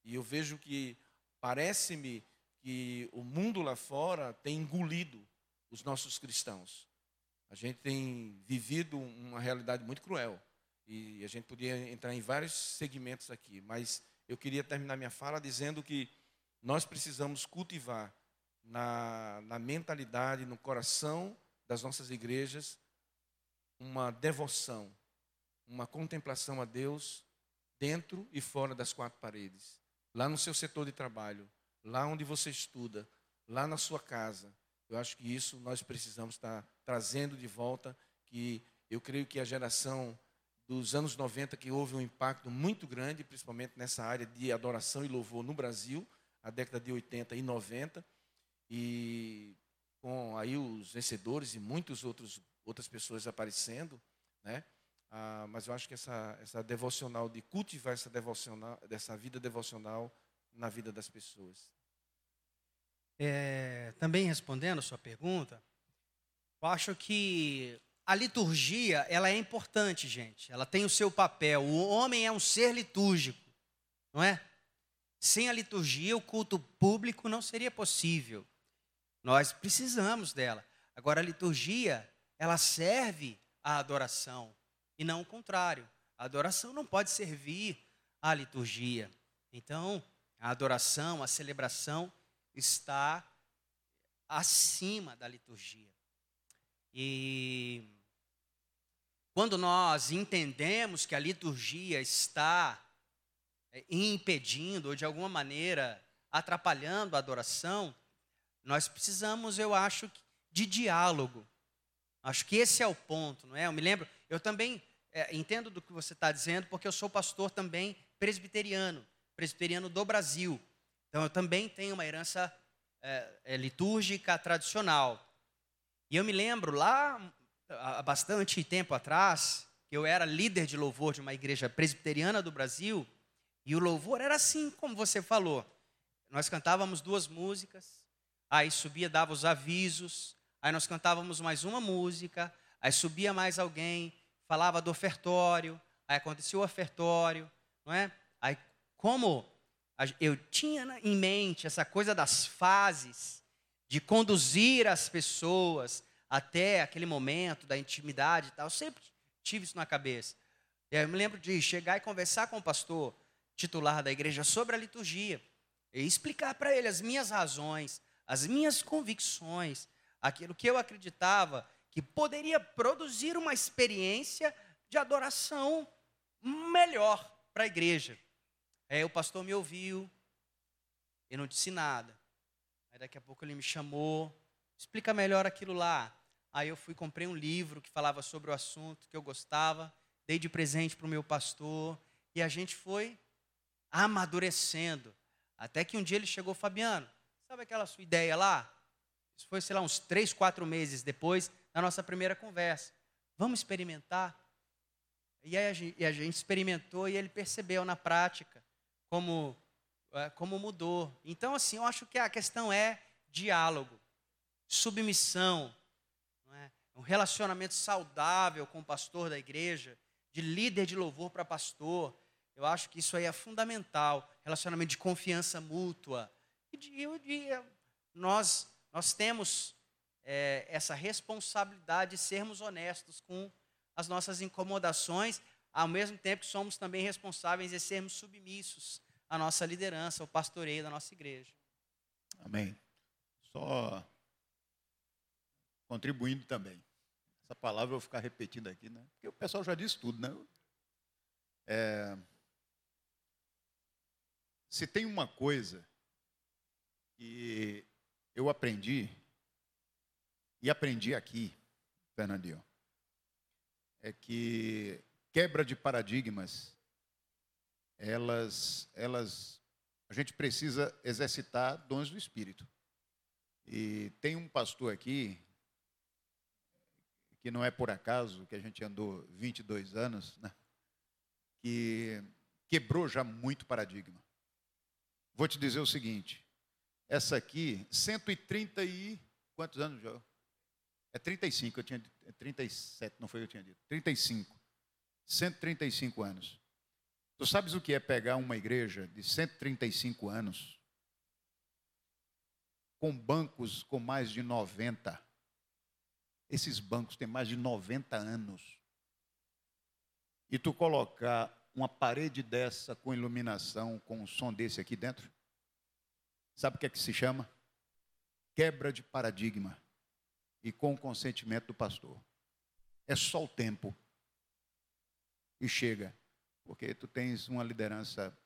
E eu vejo que parece-me que o mundo lá fora tem engolido os nossos cristãos. A gente tem vivido uma realidade muito cruel. E a gente podia entrar em vários segmentos aqui, mas eu queria terminar minha fala dizendo que nós precisamos cultivar na, na mentalidade, no coração das nossas igrejas, uma devoção, uma contemplação a Deus dentro e fora das quatro paredes, lá no seu setor de trabalho, lá onde você estuda, lá na sua casa. Eu acho que isso nós precisamos estar trazendo de volta, que eu creio que a geração dos anos 90 que houve um impacto muito grande, principalmente nessa área de adoração e louvor no Brasil, a década de 80 e 90, e com aí os vencedores e muitas outras pessoas aparecendo, né? Ah, mas eu acho que essa, essa devocional, de cultivar essa devocional, dessa vida devocional, na vida das pessoas. É, também respondendo a sua pergunta, eu acho que a liturgia ela é importante, gente. Ela tem o seu papel. O homem é um ser litúrgico, não é? Sem a liturgia, o culto público não seria possível. Nós precisamos dela. Agora, a liturgia, ela serve à adoração e não o contrário. A adoração não pode servir à liturgia. Então, a adoração, a celebração está acima da liturgia. E quando nós entendemos que a liturgia está é, impedindo ou de alguma maneira atrapalhando a adoração, nós precisamos, eu acho, de diálogo. Acho que esse é o ponto, não é? Eu me lembro, eu também é, entendo do que você está dizendo, porque eu sou pastor também presbiteriano presbiteriano do Brasil. Então, eu também tenho uma herança é, é, litúrgica tradicional. E eu me lembro lá, há bastante tempo atrás, eu era líder de louvor de uma igreja presbiteriana do Brasil, e o louvor era assim, como você falou. Nós cantávamos duas músicas, aí subia, dava os avisos, Aí nós cantávamos mais uma música, aí subia mais alguém, falava do ofertório, aí acontecia o ofertório, não é? Aí como eu tinha em mente essa coisa das fases, de conduzir as pessoas até aquele momento da intimidade e tal, eu sempre tive isso na cabeça. Eu me lembro de chegar e conversar com o pastor titular da igreja sobre a liturgia e explicar para ele as minhas razões, as minhas convicções, aquilo que eu acreditava que poderia produzir uma experiência de adoração melhor para a igreja. Aí o pastor me ouviu, eu não disse nada. Aí daqui a pouco ele me chamou, explica melhor aquilo lá. Aí eu fui comprei um livro que falava sobre o assunto que eu gostava, dei de presente para o meu pastor e a gente foi amadurecendo. Até que um dia ele chegou, Fabiano, sabe aquela sua ideia lá? Isso foi, sei lá, uns três, quatro meses depois da nossa primeira conversa. Vamos experimentar? E a gente, a gente experimentou e ele percebeu na prática como, é, como mudou. Então, assim, eu acho que a questão é diálogo, submissão? Um relacionamento saudável com o pastor da igreja, de líder de louvor para pastor. Eu acho que isso aí é fundamental. Relacionamento de confiança mútua. E de, de, nós, nós temos é, essa responsabilidade de sermos honestos com as nossas incomodações, ao mesmo tempo que somos também responsáveis de sermos submissos à nossa liderança, ao pastoreio da nossa igreja. Amém. Só contribuindo também. Essa palavra eu vou ficar repetindo aqui, né? Porque o pessoal já disse tudo, né? É, se tem uma coisa que eu aprendi, e aprendi aqui, Fernandinho, é que quebra de paradigmas, elas, elas, a gente precisa exercitar dons do Espírito. E tem um pastor aqui, que não é por acaso, que a gente andou 22 anos, né? que quebrou já muito paradigma. Vou te dizer o seguinte: essa aqui, 130 e. Quantos anos já? É 35, eu tinha é 37, não foi eu tinha dito. 35. 135 anos. Tu sabes o que é pegar uma igreja de 135 anos com bancos com mais de 90? Esses bancos têm mais de 90 anos. E tu colocar uma parede dessa com iluminação, com um som desse aqui dentro? Sabe o que é que se chama? Quebra de paradigma. E com o consentimento do pastor. É só o tempo. E chega. Porque tu tens uma liderança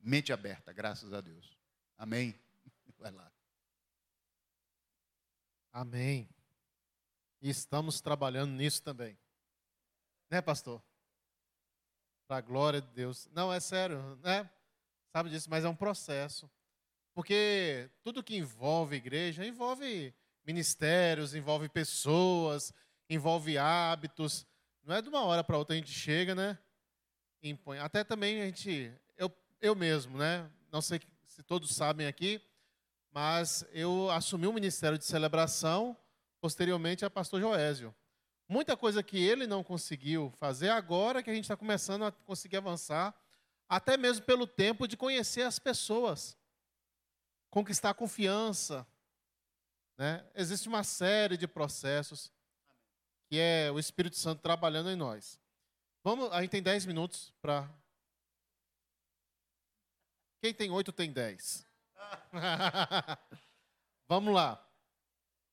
mente aberta, graças a Deus. Amém? Vai lá. Amém. E estamos trabalhando nisso também. Né, pastor? Para a glória de Deus. Não, é sério, né? Sabe disso, mas é um processo. Porque tudo que envolve igreja envolve ministérios, envolve pessoas, envolve hábitos. Não é de uma hora para outra a gente chega, né? Impõe. Até também a gente, eu, eu mesmo, né? Não sei se todos sabem aqui, mas eu assumi o um ministério de celebração posteriormente a pastor Joésio. Muita coisa que ele não conseguiu fazer, agora que a gente está começando a conseguir avançar, até mesmo pelo tempo de conhecer as pessoas, conquistar a confiança. Né? Existe uma série de processos que é o Espírito Santo trabalhando em nós. Vamos, a gente tem 10 minutos para. Quem tem 8 tem 10. Vamos lá.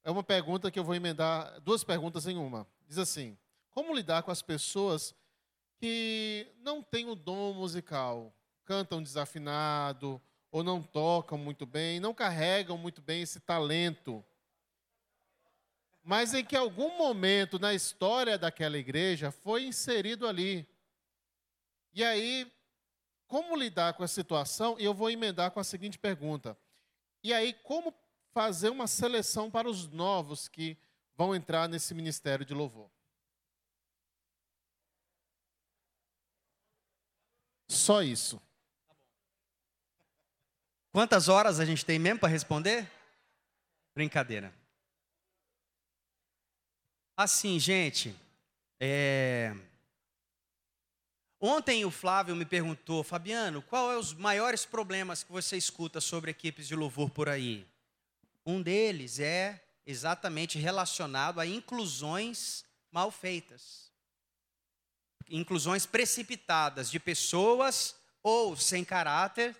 É uma pergunta que eu vou emendar, duas perguntas em uma. Diz assim: Como lidar com as pessoas que não têm o dom musical, cantam desafinado, ou não tocam muito bem, não carregam muito bem esse talento, mas em que algum momento na história daquela igreja foi inserido ali. E aí, como lidar com a situação? E eu vou emendar com a seguinte pergunta: e aí, como fazer uma seleção para os novos que vão entrar nesse ministério de louvor? Só isso. Quantas horas a gente tem mesmo para responder? Brincadeira. Assim, gente, é... ontem o Flávio me perguntou, Fabiano, qual é os maiores problemas que você escuta sobre equipes de louvor por aí? Um deles é exatamente relacionado a inclusões mal feitas. Inclusões precipitadas de pessoas ou sem caráter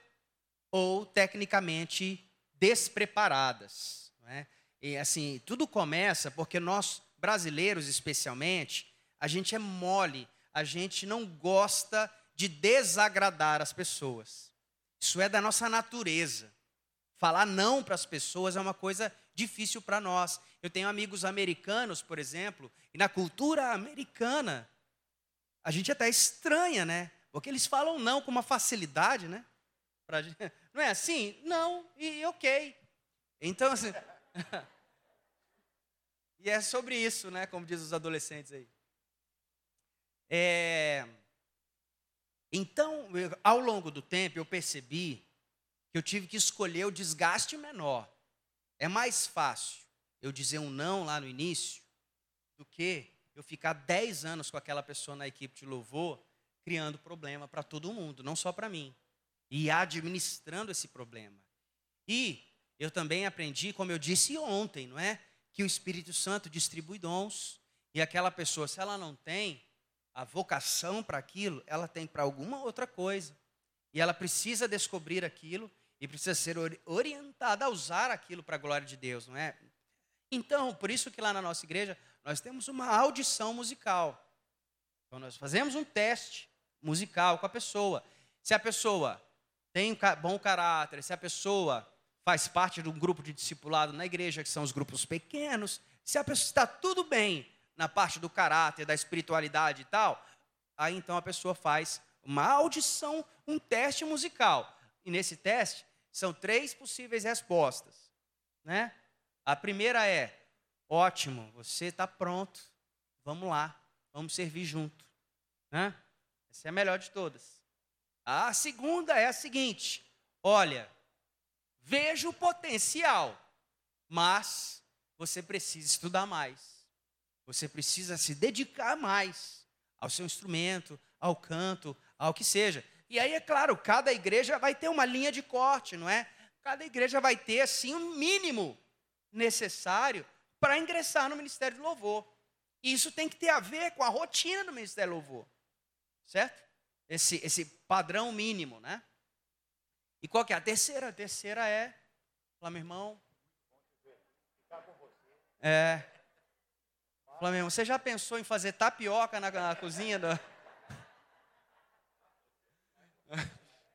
ou tecnicamente despreparadas. Né? E assim, tudo começa porque nós brasileiros especialmente, a gente é mole, a gente não gosta de desagradar as pessoas. Isso é da nossa natureza. Falar não para as pessoas é uma coisa difícil para nós. Eu tenho amigos americanos, por exemplo, e na cultura americana, a gente até estranha, né? Porque eles falam não com uma facilidade, né? Pra, não é assim? Não, e ok. Então, assim, E é sobre isso, né? Como diz os adolescentes aí. É... Então, eu, ao longo do tempo, eu percebi que eu tive que escolher o desgaste menor. É mais fácil eu dizer um não lá no início do que eu ficar 10 anos com aquela pessoa na equipe de louvor, criando problema para todo mundo, não só para mim. E administrando esse problema. E eu também aprendi, como eu disse ontem, não é? que o Espírito Santo distribui dons e aquela pessoa, se ela não tem a vocação para aquilo, ela tem para alguma outra coisa. E ela precisa descobrir aquilo e precisa ser orientada a usar aquilo para a glória de Deus, não é? Então, por isso que lá na nossa igreja nós temos uma audição musical. Então nós fazemos um teste musical com a pessoa. Se a pessoa tem bom caráter, se a pessoa faz parte de um grupo de discipulado na igreja, que são os grupos pequenos, se a pessoa está tudo bem na parte do caráter, da espiritualidade e tal, aí então a pessoa faz uma audição, um teste musical. E nesse teste são três possíveis respostas, né? A primeira é: ótimo, você está pronto, vamos lá, vamos servir junto, né? Essa é a melhor de todas. A segunda é a seguinte: olha, Vejo o potencial, mas você precisa estudar mais. Você precisa se dedicar mais ao seu instrumento, ao canto, ao que seja. E aí, é claro, cada igreja vai ter uma linha de corte, não é? Cada igreja vai ter, assim, o um mínimo necessário para ingressar no Ministério do Louvor. E isso tem que ter a ver com a rotina do Ministério do Louvor. Certo? Esse, esse padrão mínimo, né? E qual que é a terceira? A terceira é, fala, meu irmão. É. Fala, meu irmão, você já pensou em fazer tapioca na, na cozinha? Do...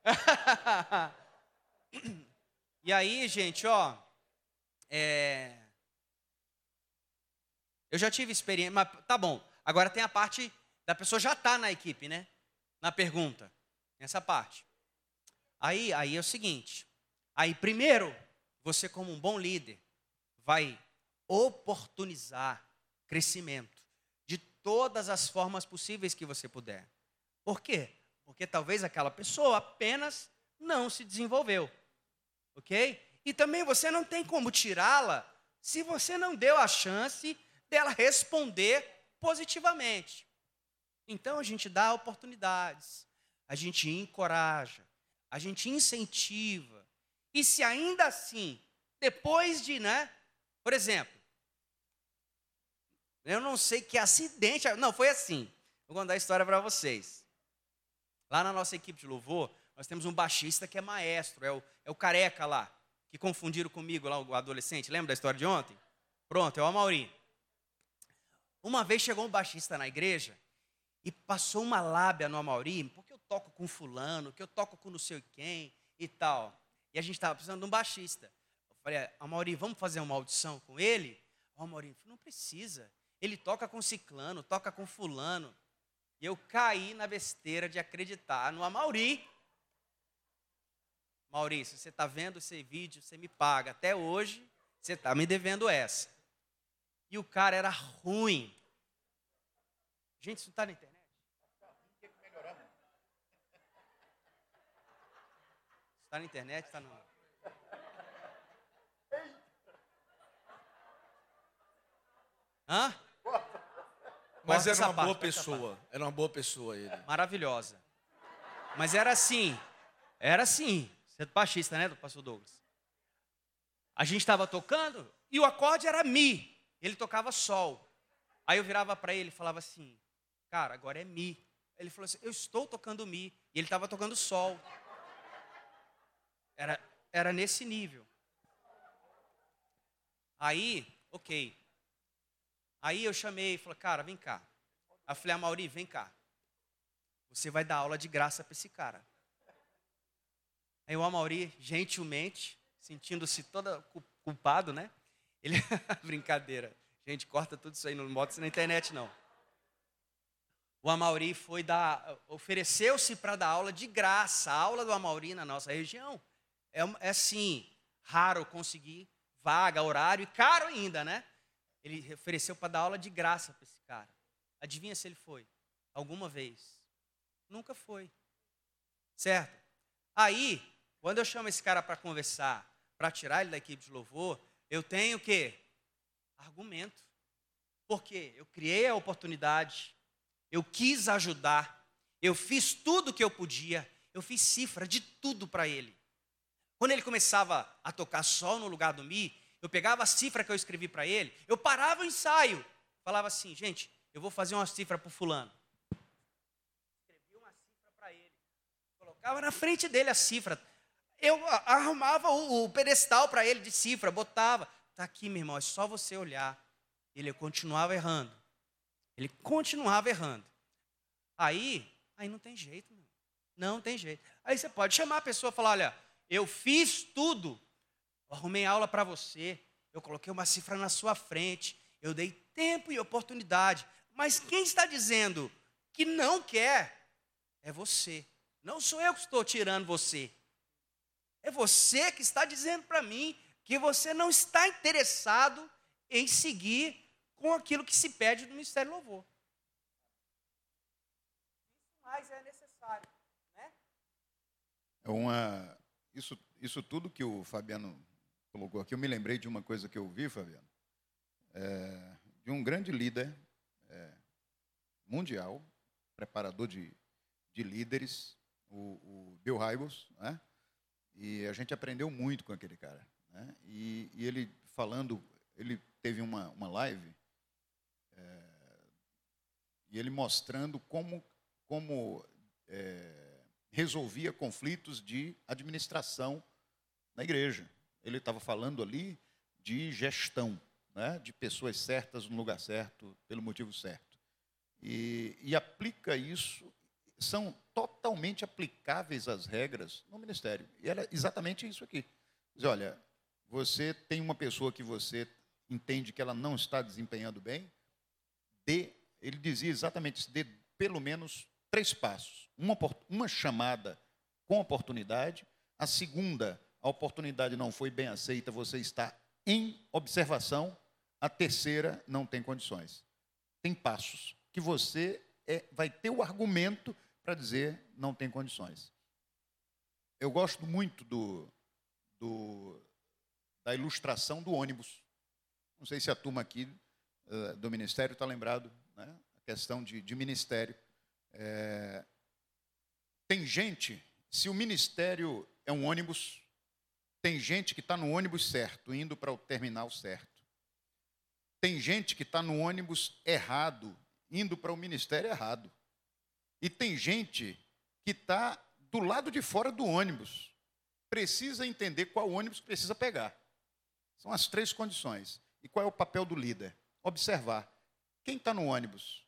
e aí, gente, ó. É... Eu já tive experiência, mas tá bom. Agora tem a parte da pessoa já tá na equipe, né? Na pergunta. Essa parte. Aí, aí é o seguinte. Aí, primeiro, você, como um bom líder, vai oportunizar crescimento de todas as formas possíveis que você puder. Por quê? Porque talvez aquela pessoa apenas não se desenvolveu. Ok? E também você não tem como tirá-la se você não deu a chance dela responder positivamente. Então a gente dá oportunidades, a gente encoraja, a gente incentiva. E se ainda assim, depois de, né? Por exemplo, eu não sei que acidente. Não, foi assim. Vou contar a história para vocês. Lá na nossa equipe de louvor, nós temos um baixista que é maestro, é o, é o careca lá, que confundiram comigo lá, o adolescente. Lembra da história de ontem? Pronto, é o Amaury. Uma vez chegou um baixista na igreja e passou uma lábia no Amaury, porque eu toco com fulano, que eu toco com não sei quem e tal. E a gente estava precisando de um baixista. Eu falei, Amaury, vamos fazer uma audição com ele? O Amaury falou, não precisa. Ele toca com ciclano, toca com fulano. E eu caí na besteira de acreditar no Amaury. Maurício, você está vendo esse vídeo, você me paga. Até hoje, você está me devendo essa. E o cara era ruim. Gente, isso não está na internet. Está na internet? Está no. Hã? Mas era uma boa parte, essa pessoa. Era uma boa pessoa ele. Maravilhosa. Mas era assim. Era assim. Você é baixista, né, do pastor Douglas? A gente estava tocando e o acorde era Mi. Ele tocava Sol. Aí eu virava para ele e falava assim, cara, agora é Mi. Ele falou assim, eu estou tocando Mi. E ele estava tocando Sol. Era, era nesse nível. Aí, ok. Aí eu chamei e falei, cara, vem cá. Eu falei, a Mauri, vem cá. Você vai dar aula de graça para esse cara. Aí o Amauri, gentilmente, sentindo-se todo cu- culpado, né? Ele, brincadeira. Gente, corta tudo isso aí, não bota isso na internet, não. O Amauri foi dar, ofereceu-se para dar aula de graça. A aula do Amauri na nossa região é, é assim, raro conseguir vaga, horário e caro ainda, né? Ele ofereceu para dar aula de graça para esse cara. Adivinha se ele foi? Alguma vez? Nunca foi. Certo? Aí, quando eu chamo esse cara para conversar, para tirar ele da equipe de louvor, eu tenho o quê? Argumento. Porque eu criei a oportunidade, eu quis ajudar, eu fiz tudo o que eu podia, eu fiz cifra de tudo para ele. Quando ele começava a tocar sol no lugar do Mi, eu pegava a cifra que eu escrevi para ele, eu parava o ensaio, falava assim, gente, eu vou fazer uma cifra para o fulano. Escrevi uma cifra para ele, colocava na frente dele a cifra. Eu arrumava o, o pedestal para ele de cifra, botava. Tá aqui, meu irmão, é só você olhar. Ele continuava errando. Ele continuava errando. Aí, aí não tem jeito, meu. Não tem jeito. Aí você pode chamar a pessoa e falar: olha, eu fiz tudo. Eu arrumei aula para você. Eu coloquei uma cifra na sua frente. Eu dei tempo e oportunidade. Mas quem está dizendo que não quer é você. Não sou eu que estou tirando você. É você que está dizendo para mim que você não está interessado em seguir com aquilo que se pede do Ministério do Louvor. Isso mais é necessário. Né? É uma, isso, isso tudo que o Fabiano colocou aqui, eu me lembrei de uma coisa que eu vi, Fabiano, é, de um grande líder é, mundial, preparador de, de líderes, o, o Bill Hybels, né? e a gente aprendeu muito com aquele cara. Né? E, e ele falando, ele teve uma, uma live, é, e ele mostrando como, como é, resolvia conflitos de administração na igreja. Ele estava falando ali de gestão, né? de pessoas certas no lugar certo, pelo motivo certo. E, e aplica isso, são totalmente aplicáveis as regras no ministério. E era exatamente isso aqui. Diz, olha, você tem uma pessoa que você entende que ela não está desempenhando bem, dê, ele dizia exatamente isso, dê pelo menos três passos. Uma, uma chamada com oportunidade, a segunda, a oportunidade não foi bem aceita, você está em observação, a terceira, não tem condições. Tem passos que você é, vai ter o argumento para dizer não tem condições. Eu gosto muito do, do, da ilustração do ônibus. Não sei se a turma aqui eh, do ministério está lembrado, né? a questão de, de ministério. É, tem gente, se o ministério é um ônibus, tem gente que está no ônibus certo, indo para o terminal certo. Tem gente que está no ônibus errado, indo para o ministério errado. E tem gente que está do lado de fora do ônibus. Precisa entender qual ônibus precisa pegar. São as três condições. E qual é o papel do líder? Observar. Quem está no ônibus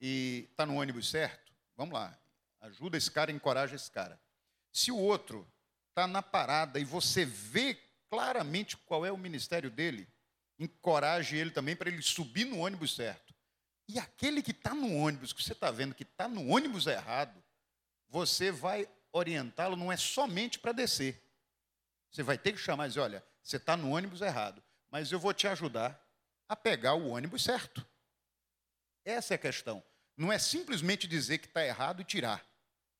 e está no ônibus certo, vamos lá, ajuda esse cara, encoraja esse cara. Se o outro está na parada e você vê claramente qual é o ministério dele, encoraje ele também para ele subir no ônibus certo. E aquele que está no ônibus, que você está vendo que está no ônibus errado, você vai orientá-lo não é somente para descer. Você vai ter que chamar e dizer, olha, você está no ônibus errado, mas eu vou te ajudar a pegar o ônibus certo. Essa é a questão. Não é simplesmente dizer que está errado e tirar.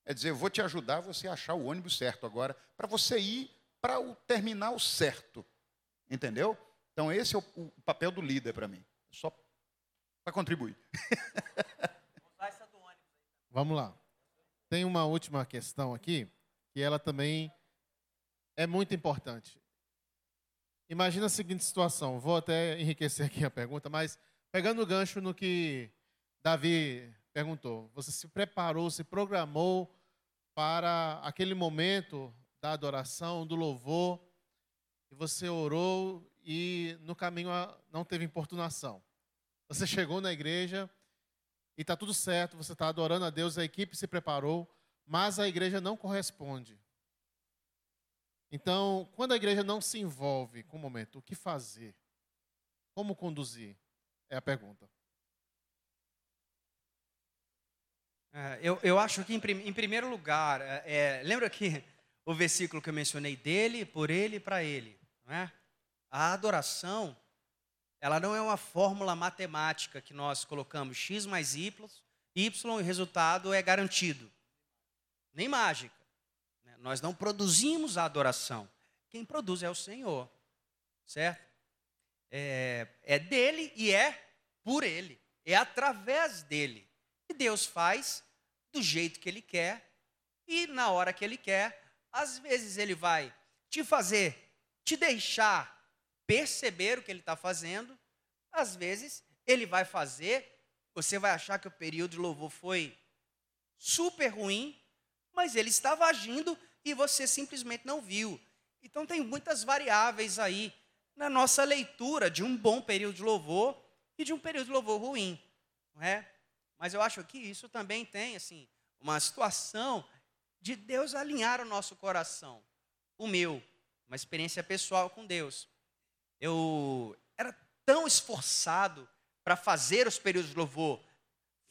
É dizer, eu vou te ajudar a você achar o ônibus certo agora, para você ir para o terminal certo. Entendeu? Então, esse é o, o papel do líder para mim. Só para contribuir. Vamos lá. Tem uma última questão aqui, que ela também é muito importante. Imagina a seguinte situação, vou até enriquecer aqui a pergunta, mas pegando o gancho no que Davi perguntou, você se preparou, se programou para aquele momento da adoração, do louvor, e você orou e no caminho não teve importunação. Você chegou na igreja e está tudo certo, você está adorando a Deus, a equipe se preparou, mas a igreja não corresponde. Então, quando a igreja não se envolve com o momento, o que fazer? Como conduzir? É a pergunta. É, eu, eu acho que, em, em primeiro lugar, é, é, lembra que o versículo que eu mencionei dele, por ele e para ele? É? A adoração, ela não é uma fórmula matemática que nós colocamos x mais y, y e o resultado é garantido. Nem mágica. Né? Nós não produzimos a adoração. Quem produz é o Senhor. Certo? É, é dele e é por ele. É através dele. E Deus faz do jeito que ele quer e na hora que ele quer. Às vezes ele vai te fazer, te deixar perceber o que ele está fazendo. Às vezes ele vai fazer, você vai achar que o período de louvor foi super ruim, mas ele estava agindo e você simplesmente não viu. Então tem muitas variáveis aí na nossa leitura de um bom período de louvor e de um período de louvor ruim, não é? Mas eu acho que isso também tem assim uma situação de Deus alinhar o nosso coração. O meu, uma experiência pessoal com Deus. Eu era tão esforçado para fazer os períodos de louvor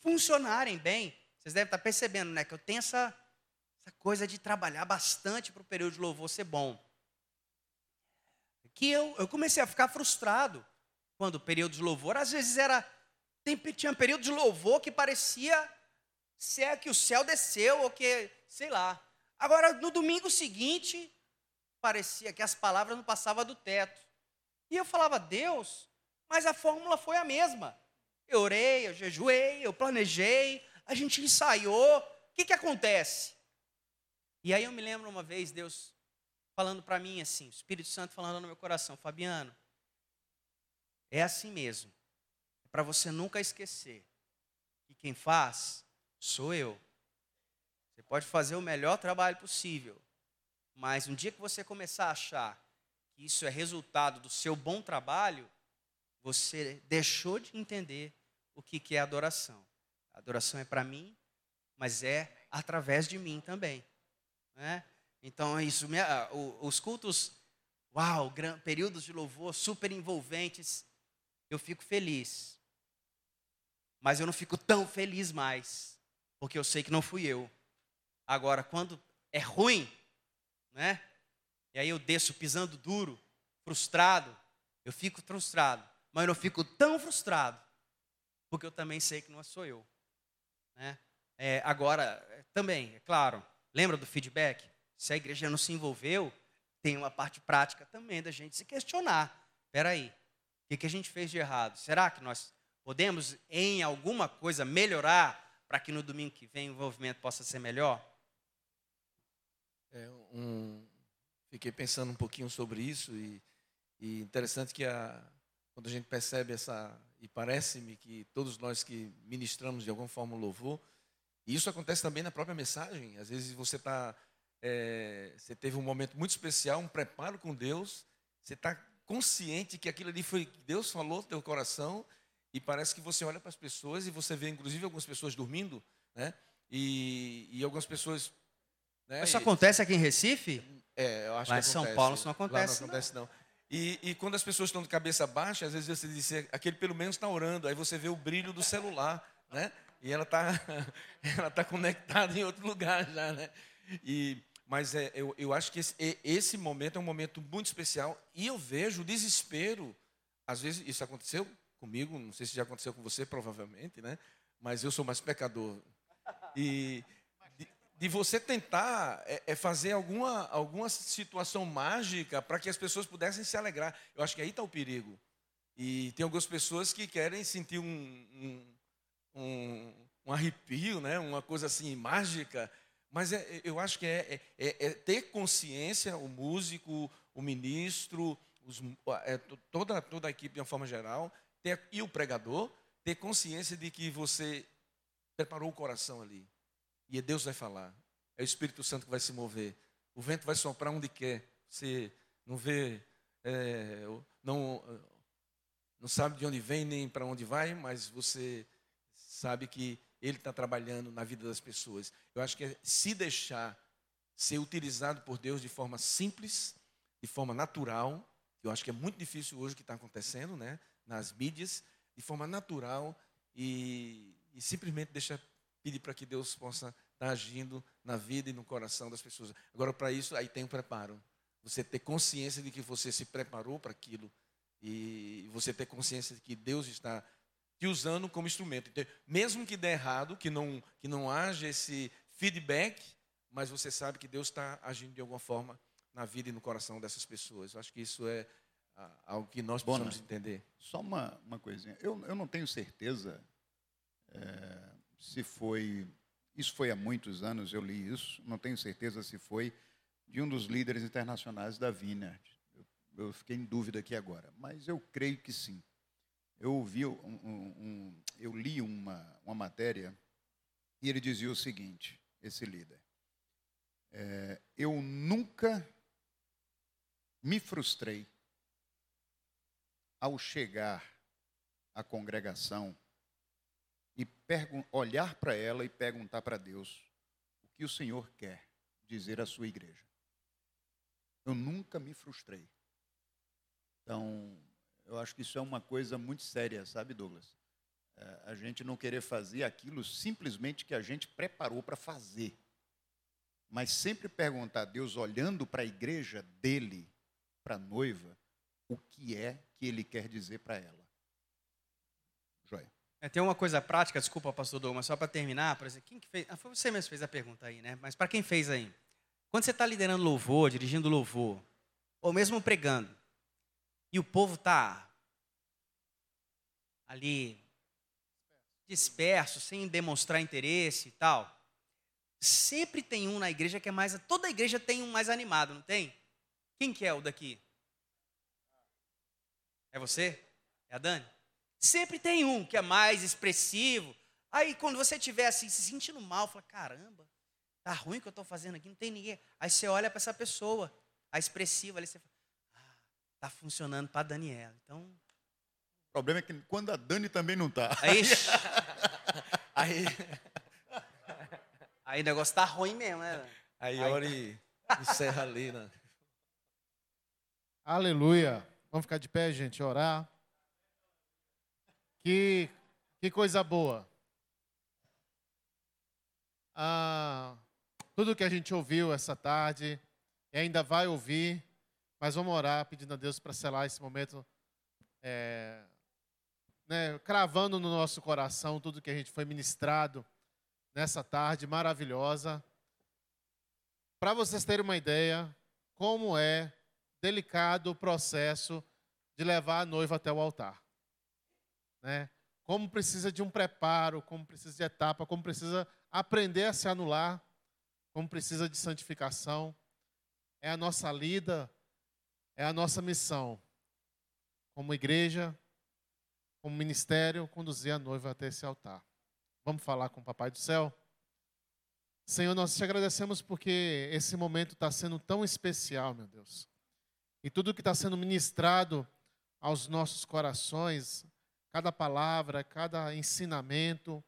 funcionarem bem. Vocês devem estar percebendo, né, que eu tenho essa, essa coisa de trabalhar bastante para o período de louvor ser bom. Que eu, eu comecei a ficar frustrado quando o período de louvor, às vezes era. Tem, tinha um período de louvor que parecia se é que o céu desceu ou que, sei lá. Agora, no domingo seguinte, parecia que as palavras não passavam do teto. E eu falava, Deus, mas a fórmula foi a mesma. Eu orei, eu jejuei, eu planejei, a gente ensaiou. O que, que acontece? E aí eu me lembro uma vez, Deus falando para mim assim, o Espírito Santo falando no meu coração, Fabiano, é assim mesmo. Para você nunca esquecer que quem faz sou eu. Você pode fazer o melhor trabalho possível, mas um dia que você começar a achar que isso é resultado do seu bom trabalho, você deixou de entender o que é adoração. Adoração é para mim, mas é através de mim também. Né? Então, isso, os cultos, uau, períodos de louvor super envolventes, eu fico feliz. Mas eu não fico tão feliz mais porque eu sei que não fui eu. Agora, quando é ruim, né? E aí eu desço pisando duro, frustrado, eu fico frustrado, mas eu não fico tão frustrado, porque eu também sei que não sou eu. Né? É, agora, também, é claro, lembra do feedback? Se a igreja não se envolveu, tem uma parte prática também da gente se questionar. Espera aí, o que, que a gente fez de errado? Será que nós podemos, em alguma coisa, melhorar para que no domingo que vem o envolvimento possa ser melhor? É, um, fiquei pensando um pouquinho sobre isso e, e interessante que a, quando a gente percebe essa e parece-me que todos nós que ministramos de alguma forma o louvor, e isso acontece também na própria mensagem. Às vezes você está, é, você teve um momento muito especial, um preparo com Deus, você está consciente que aquilo ali foi que Deus falou no teu coração e parece que você olha para as pessoas e você vê, inclusive, algumas pessoas dormindo, né? E, e algumas pessoas. Né? Isso acontece aqui em Recife? É, eu acho Lá que em acontece. São Paulo isso não acontece. Lá não acontece, não. não. E, e, quando as pessoas estão de cabeça baixa, às vezes você diz, aquele pelo menos está orando, aí você vê o brilho do celular, né? E ela está ela tá conectada em outro lugar já, né? E, mas é, eu, eu acho que esse, esse momento é um momento muito especial e eu vejo o desespero. Às vezes, isso aconteceu comigo, não sei se já aconteceu com você, provavelmente, né? Mas eu sou mais pecador. E de, de você tentar é, é, fazer alguma, alguma situação mágica para que as pessoas pudessem se alegrar. Eu acho que aí está o perigo. E tem algumas pessoas que querem sentir um, um, um, um arrepio, né? uma coisa assim mágica. Mas é, eu acho que é, é, é, é ter consciência, o músico, o ministro, os, é, toda, toda a equipe de uma forma geral, ter, e o pregador, ter consciência de que você preparou o coração ali. E Deus vai falar. É o Espírito Santo que vai se mover. O vento vai soprar onde quer. Você não vê, é, não, não sabe de onde vem nem para onde vai, mas você sabe que Ele está trabalhando na vida das pessoas. Eu acho que é se deixar ser utilizado por Deus de forma simples, de forma natural, eu acho que é muito difícil hoje o que está acontecendo, né, nas mídias, de forma natural e, e simplesmente deixar pedir para que Deus possa estar agindo na vida e no coração das pessoas. Agora, para isso, aí tem o um preparo. Você ter consciência de que você se preparou para aquilo e você ter consciência de que Deus está te usando como instrumento. Então, mesmo que dê errado, que não, que não haja esse feedback, mas você sabe que Deus está agindo de alguma forma na vida e no coração dessas pessoas. Eu acho que isso é algo que nós Bona, precisamos entender. Só uma, uma coisinha. Eu, eu não tenho certeza é, se foi. Isso foi há muitos anos, eu li isso. Não tenho certeza se foi de um dos líderes internacionais da Vineyard. Eu, eu fiquei em dúvida aqui agora, mas eu creio que sim. Eu ouvi um, um, um, eu li uma, uma matéria e ele dizia o seguinte, esse líder. É, eu nunca me frustrei ao chegar à congregação e olhar para ela e perguntar para Deus o que o Senhor quer dizer à sua igreja. Eu nunca me frustrei. Então, eu acho que isso é uma coisa muito séria, sabe, Douglas? É, a gente não querer fazer aquilo simplesmente que a gente preparou para fazer. Mas sempre perguntar a Deus, olhando para a igreja dele, para a noiva, o que é que ele quer dizer para ela. Joia. É, tem uma coisa prática, desculpa, pastor Douglas, só para terminar, por exemplo, quem que fez? Ah, foi você mesmo que fez a pergunta aí, né? Mas para quem fez aí? Quando você está liderando louvor, dirigindo louvor, ou mesmo pregando, e o povo está ali disperso, sem demonstrar interesse e tal, sempre tem um na igreja que é mais. Toda igreja tem um mais animado, não tem? Quem que é o daqui? É você? É a Dani? Sempre tem um que é mais expressivo. Aí quando você estiver assim, se sentindo mal, fala, caramba, tá ruim o que eu estou fazendo aqui, não tem ninguém. Aí você olha para essa pessoa, a expressiva, ali você fala, ah, tá funcionando para a Daniela. Então. O problema é que quando a Dani também não está. Aí, aí, aí o negócio tá ruim mesmo, né? Aí, aí ora e encerra ali, né? Aleluia. Vamos ficar de pé, gente, orar. Que, que coisa boa. Ah, tudo que a gente ouviu essa tarde e ainda vai ouvir, mas vamos orar pedindo a Deus para selar esse momento, é, né, cravando no nosso coração tudo que a gente foi ministrado nessa tarde maravilhosa. Para vocês terem uma ideia, como é delicado o processo de levar a noiva até o altar. Né? Como precisa de um preparo, como precisa de etapa, como precisa aprender a se anular, como precisa de santificação. É a nossa lida, é a nossa missão. Como igreja, como ministério, conduzir a noiva até esse altar. Vamos falar com o Papai do Céu? Senhor, nós te agradecemos porque esse momento está sendo tão especial, meu Deus e tudo que está sendo ministrado aos nossos corações, cada palavra, cada ensinamento.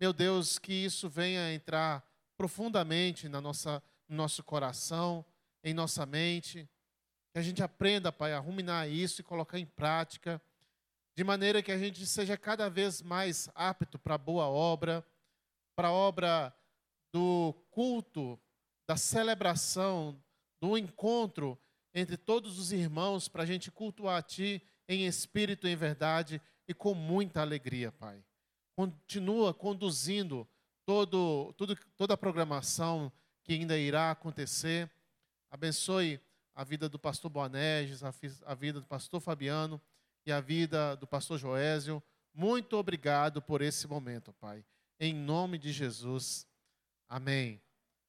Meu Deus, que isso venha entrar profundamente na nossa, no nosso coração, em nossa mente. Que a gente aprenda, Pai, a ruminar isso e colocar em prática, de maneira que a gente seja cada vez mais apto para a boa obra, para a obra do culto, da celebração, do encontro entre todos os irmãos para a gente cultuar a Ti em espírito e em verdade e com muita alegria, Pai. Continua conduzindo todo, toda a programação que ainda irá acontecer. Abençoe a vida do pastor Boanerges, a, a vida do pastor Fabiano, e a vida do pastor Joésio. Muito obrigado por esse momento, Pai. Em nome de Jesus. Amém.